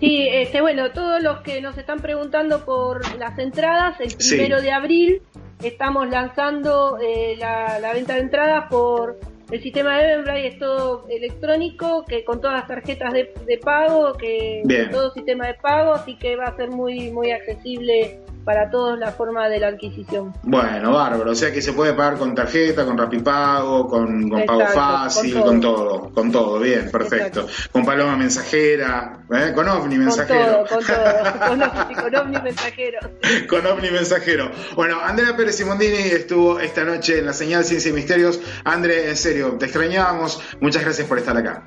[SPEAKER 2] Sí, este, bueno, todos los que nos están preguntando por las entradas, el
[SPEAKER 1] Sí.
[SPEAKER 2] primero de abril estamos lanzando eh, la, la venta de entradas por el sistema de Eventbrite, es todo electrónico, que con todas las tarjetas de, de pago, que
[SPEAKER 1] Bien.
[SPEAKER 2] todo sistema de pago, así que va a ser muy muy accesible para todos la forma de la adquisición.
[SPEAKER 1] Bueno, bárbaro. O sea que se puede pagar con tarjeta, con Rapipago, con, con pago fácil,
[SPEAKER 2] con
[SPEAKER 1] con
[SPEAKER 2] todo.
[SPEAKER 1] Con todo, bien, perfecto. Con paloma mensajera, ¿eh? con ovni
[SPEAKER 2] Con
[SPEAKER 1] mensajero.
[SPEAKER 2] todo, con todo, con, ovni- con ovni mensajero.
[SPEAKER 1] con ovni mensajero. Bueno, Andrea Pérez Simondini estuvo esta noche en la señal Ciencia y Misterios. André, en serio, te extrañábamos. Muchas gracias por estar acá.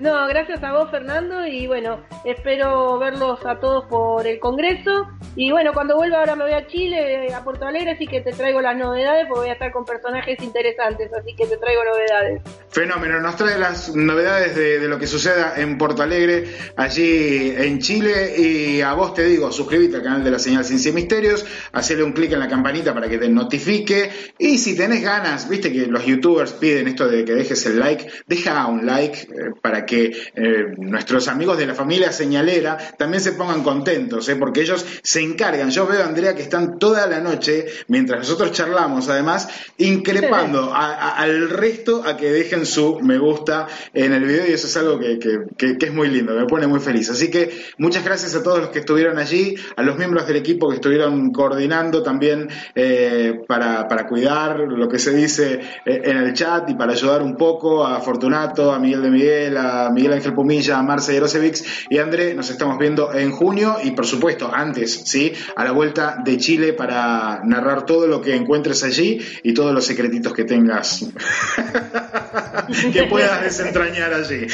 [SPEAKER 2] No, gracias a vos, Fernando, y bueno, espero verlos a todos por el Congreso. Y bueno, cuando vuelva ahora me voy a Chile, a Porto Alegre, así que te traigo las novedades, porque voy a estar con personajes interesantes, así que te traigo novedades.
[SPEAKER 1] Fenómeno, nos trae las novedades de, de lo que suceda en Porto Alegre, allí en Chile. Y a vos te digo, suscríbete al canal de la señal Ciencia y Misterios, hacele un clic en la campanita para que te notifique. Y si tenés ganas, viste que los youtubers piden esto de que dejes el like, deja un like eh, para que eh, nuestros amigos de la familia señalera también se pongan contentos, eh, porque ellos se encargan. Yo veo a Andrea que están toda la noche, mientras nosotros charlamos, además, increpando a- a- al resto a que dejen su me gusta en el video y eso es algo que, que- que- que es muy lindo, me pone muy feliz. Así que muchas gracias a todos los que estuvieron allí, a los miembros del equipo que estuvieron coordinando también eh, para, para cuidar lo que se dice eh, en el chat y para ayudar un poco a Fortunato, a Miguel de Miguel, a Miguel Ángel Pumilla, a Marce y André. Nos estamos viendo en junio y por supuesto antes, ¿sí? A la vuelta de Chile para narrar todo lo que encuentres allí y todos los secretitos que tengas que puedas desentrañar allí.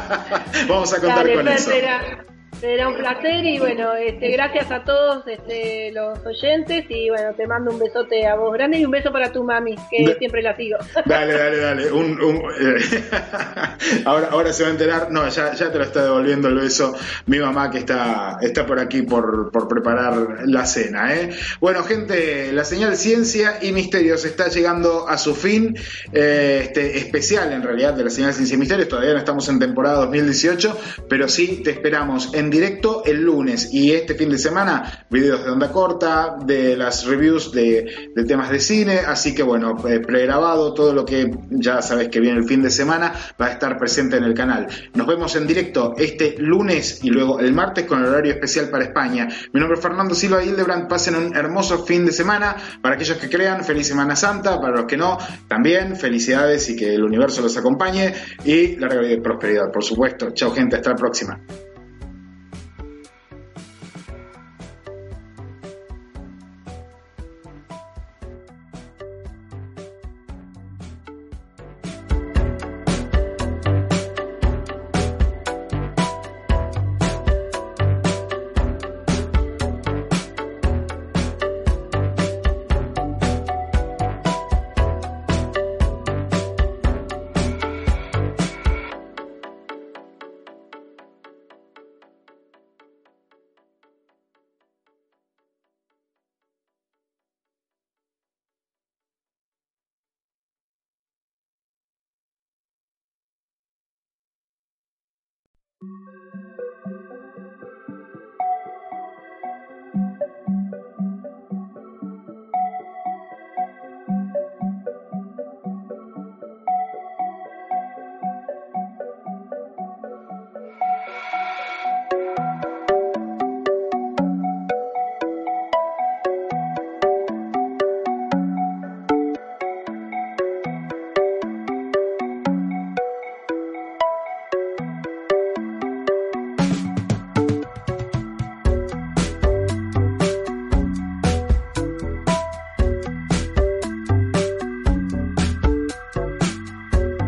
[SPEAKER 1] Vamos a contar
[SPEAKER 2] Dale,
[SPEAKER 1] con eso.
[SPEAKER 2] será, será un placer y bueno, este, gracias a todos este, los oyentes y bueno, te mando un besote a vos grande y un beso para tu mami, que siempre la sigo.
[SPEAKER 1] Dale, dale, dale. Un, un- eh, ahora, ahora se va a enterar. No, ya, ya te lo está devolviendo el beso mi mamá que está, está por aquí por, por preparar la cena. ¿eh? Bueno, gente, la señal Ciencia y Misterios está llegando a su fin. eh, este especial en realidad de la señal Ciencia y Misterios. Todavía no estamos en temporada 2018, pero sí te esperamos en directo el lunes y este fin de semana videos de onda corta, de las reviews de, de temas de cine, así que bueno, eh, pregrabado, todo lo que ya sabes que viene el fin de semana va a estar presente en el canal. Nos vemos en directo este lunes y luego el martes con el horario especial para España. Mi nombre es Fernando Silva Hildebrand, pasen un hermoso fin de semana. Para aquellos que crean, feliz Semana Santa, para los que no, también felicidades y que el universo los acompañe y larga vida y prosperidad, por supuesto. Chao gente, hasta la próxima.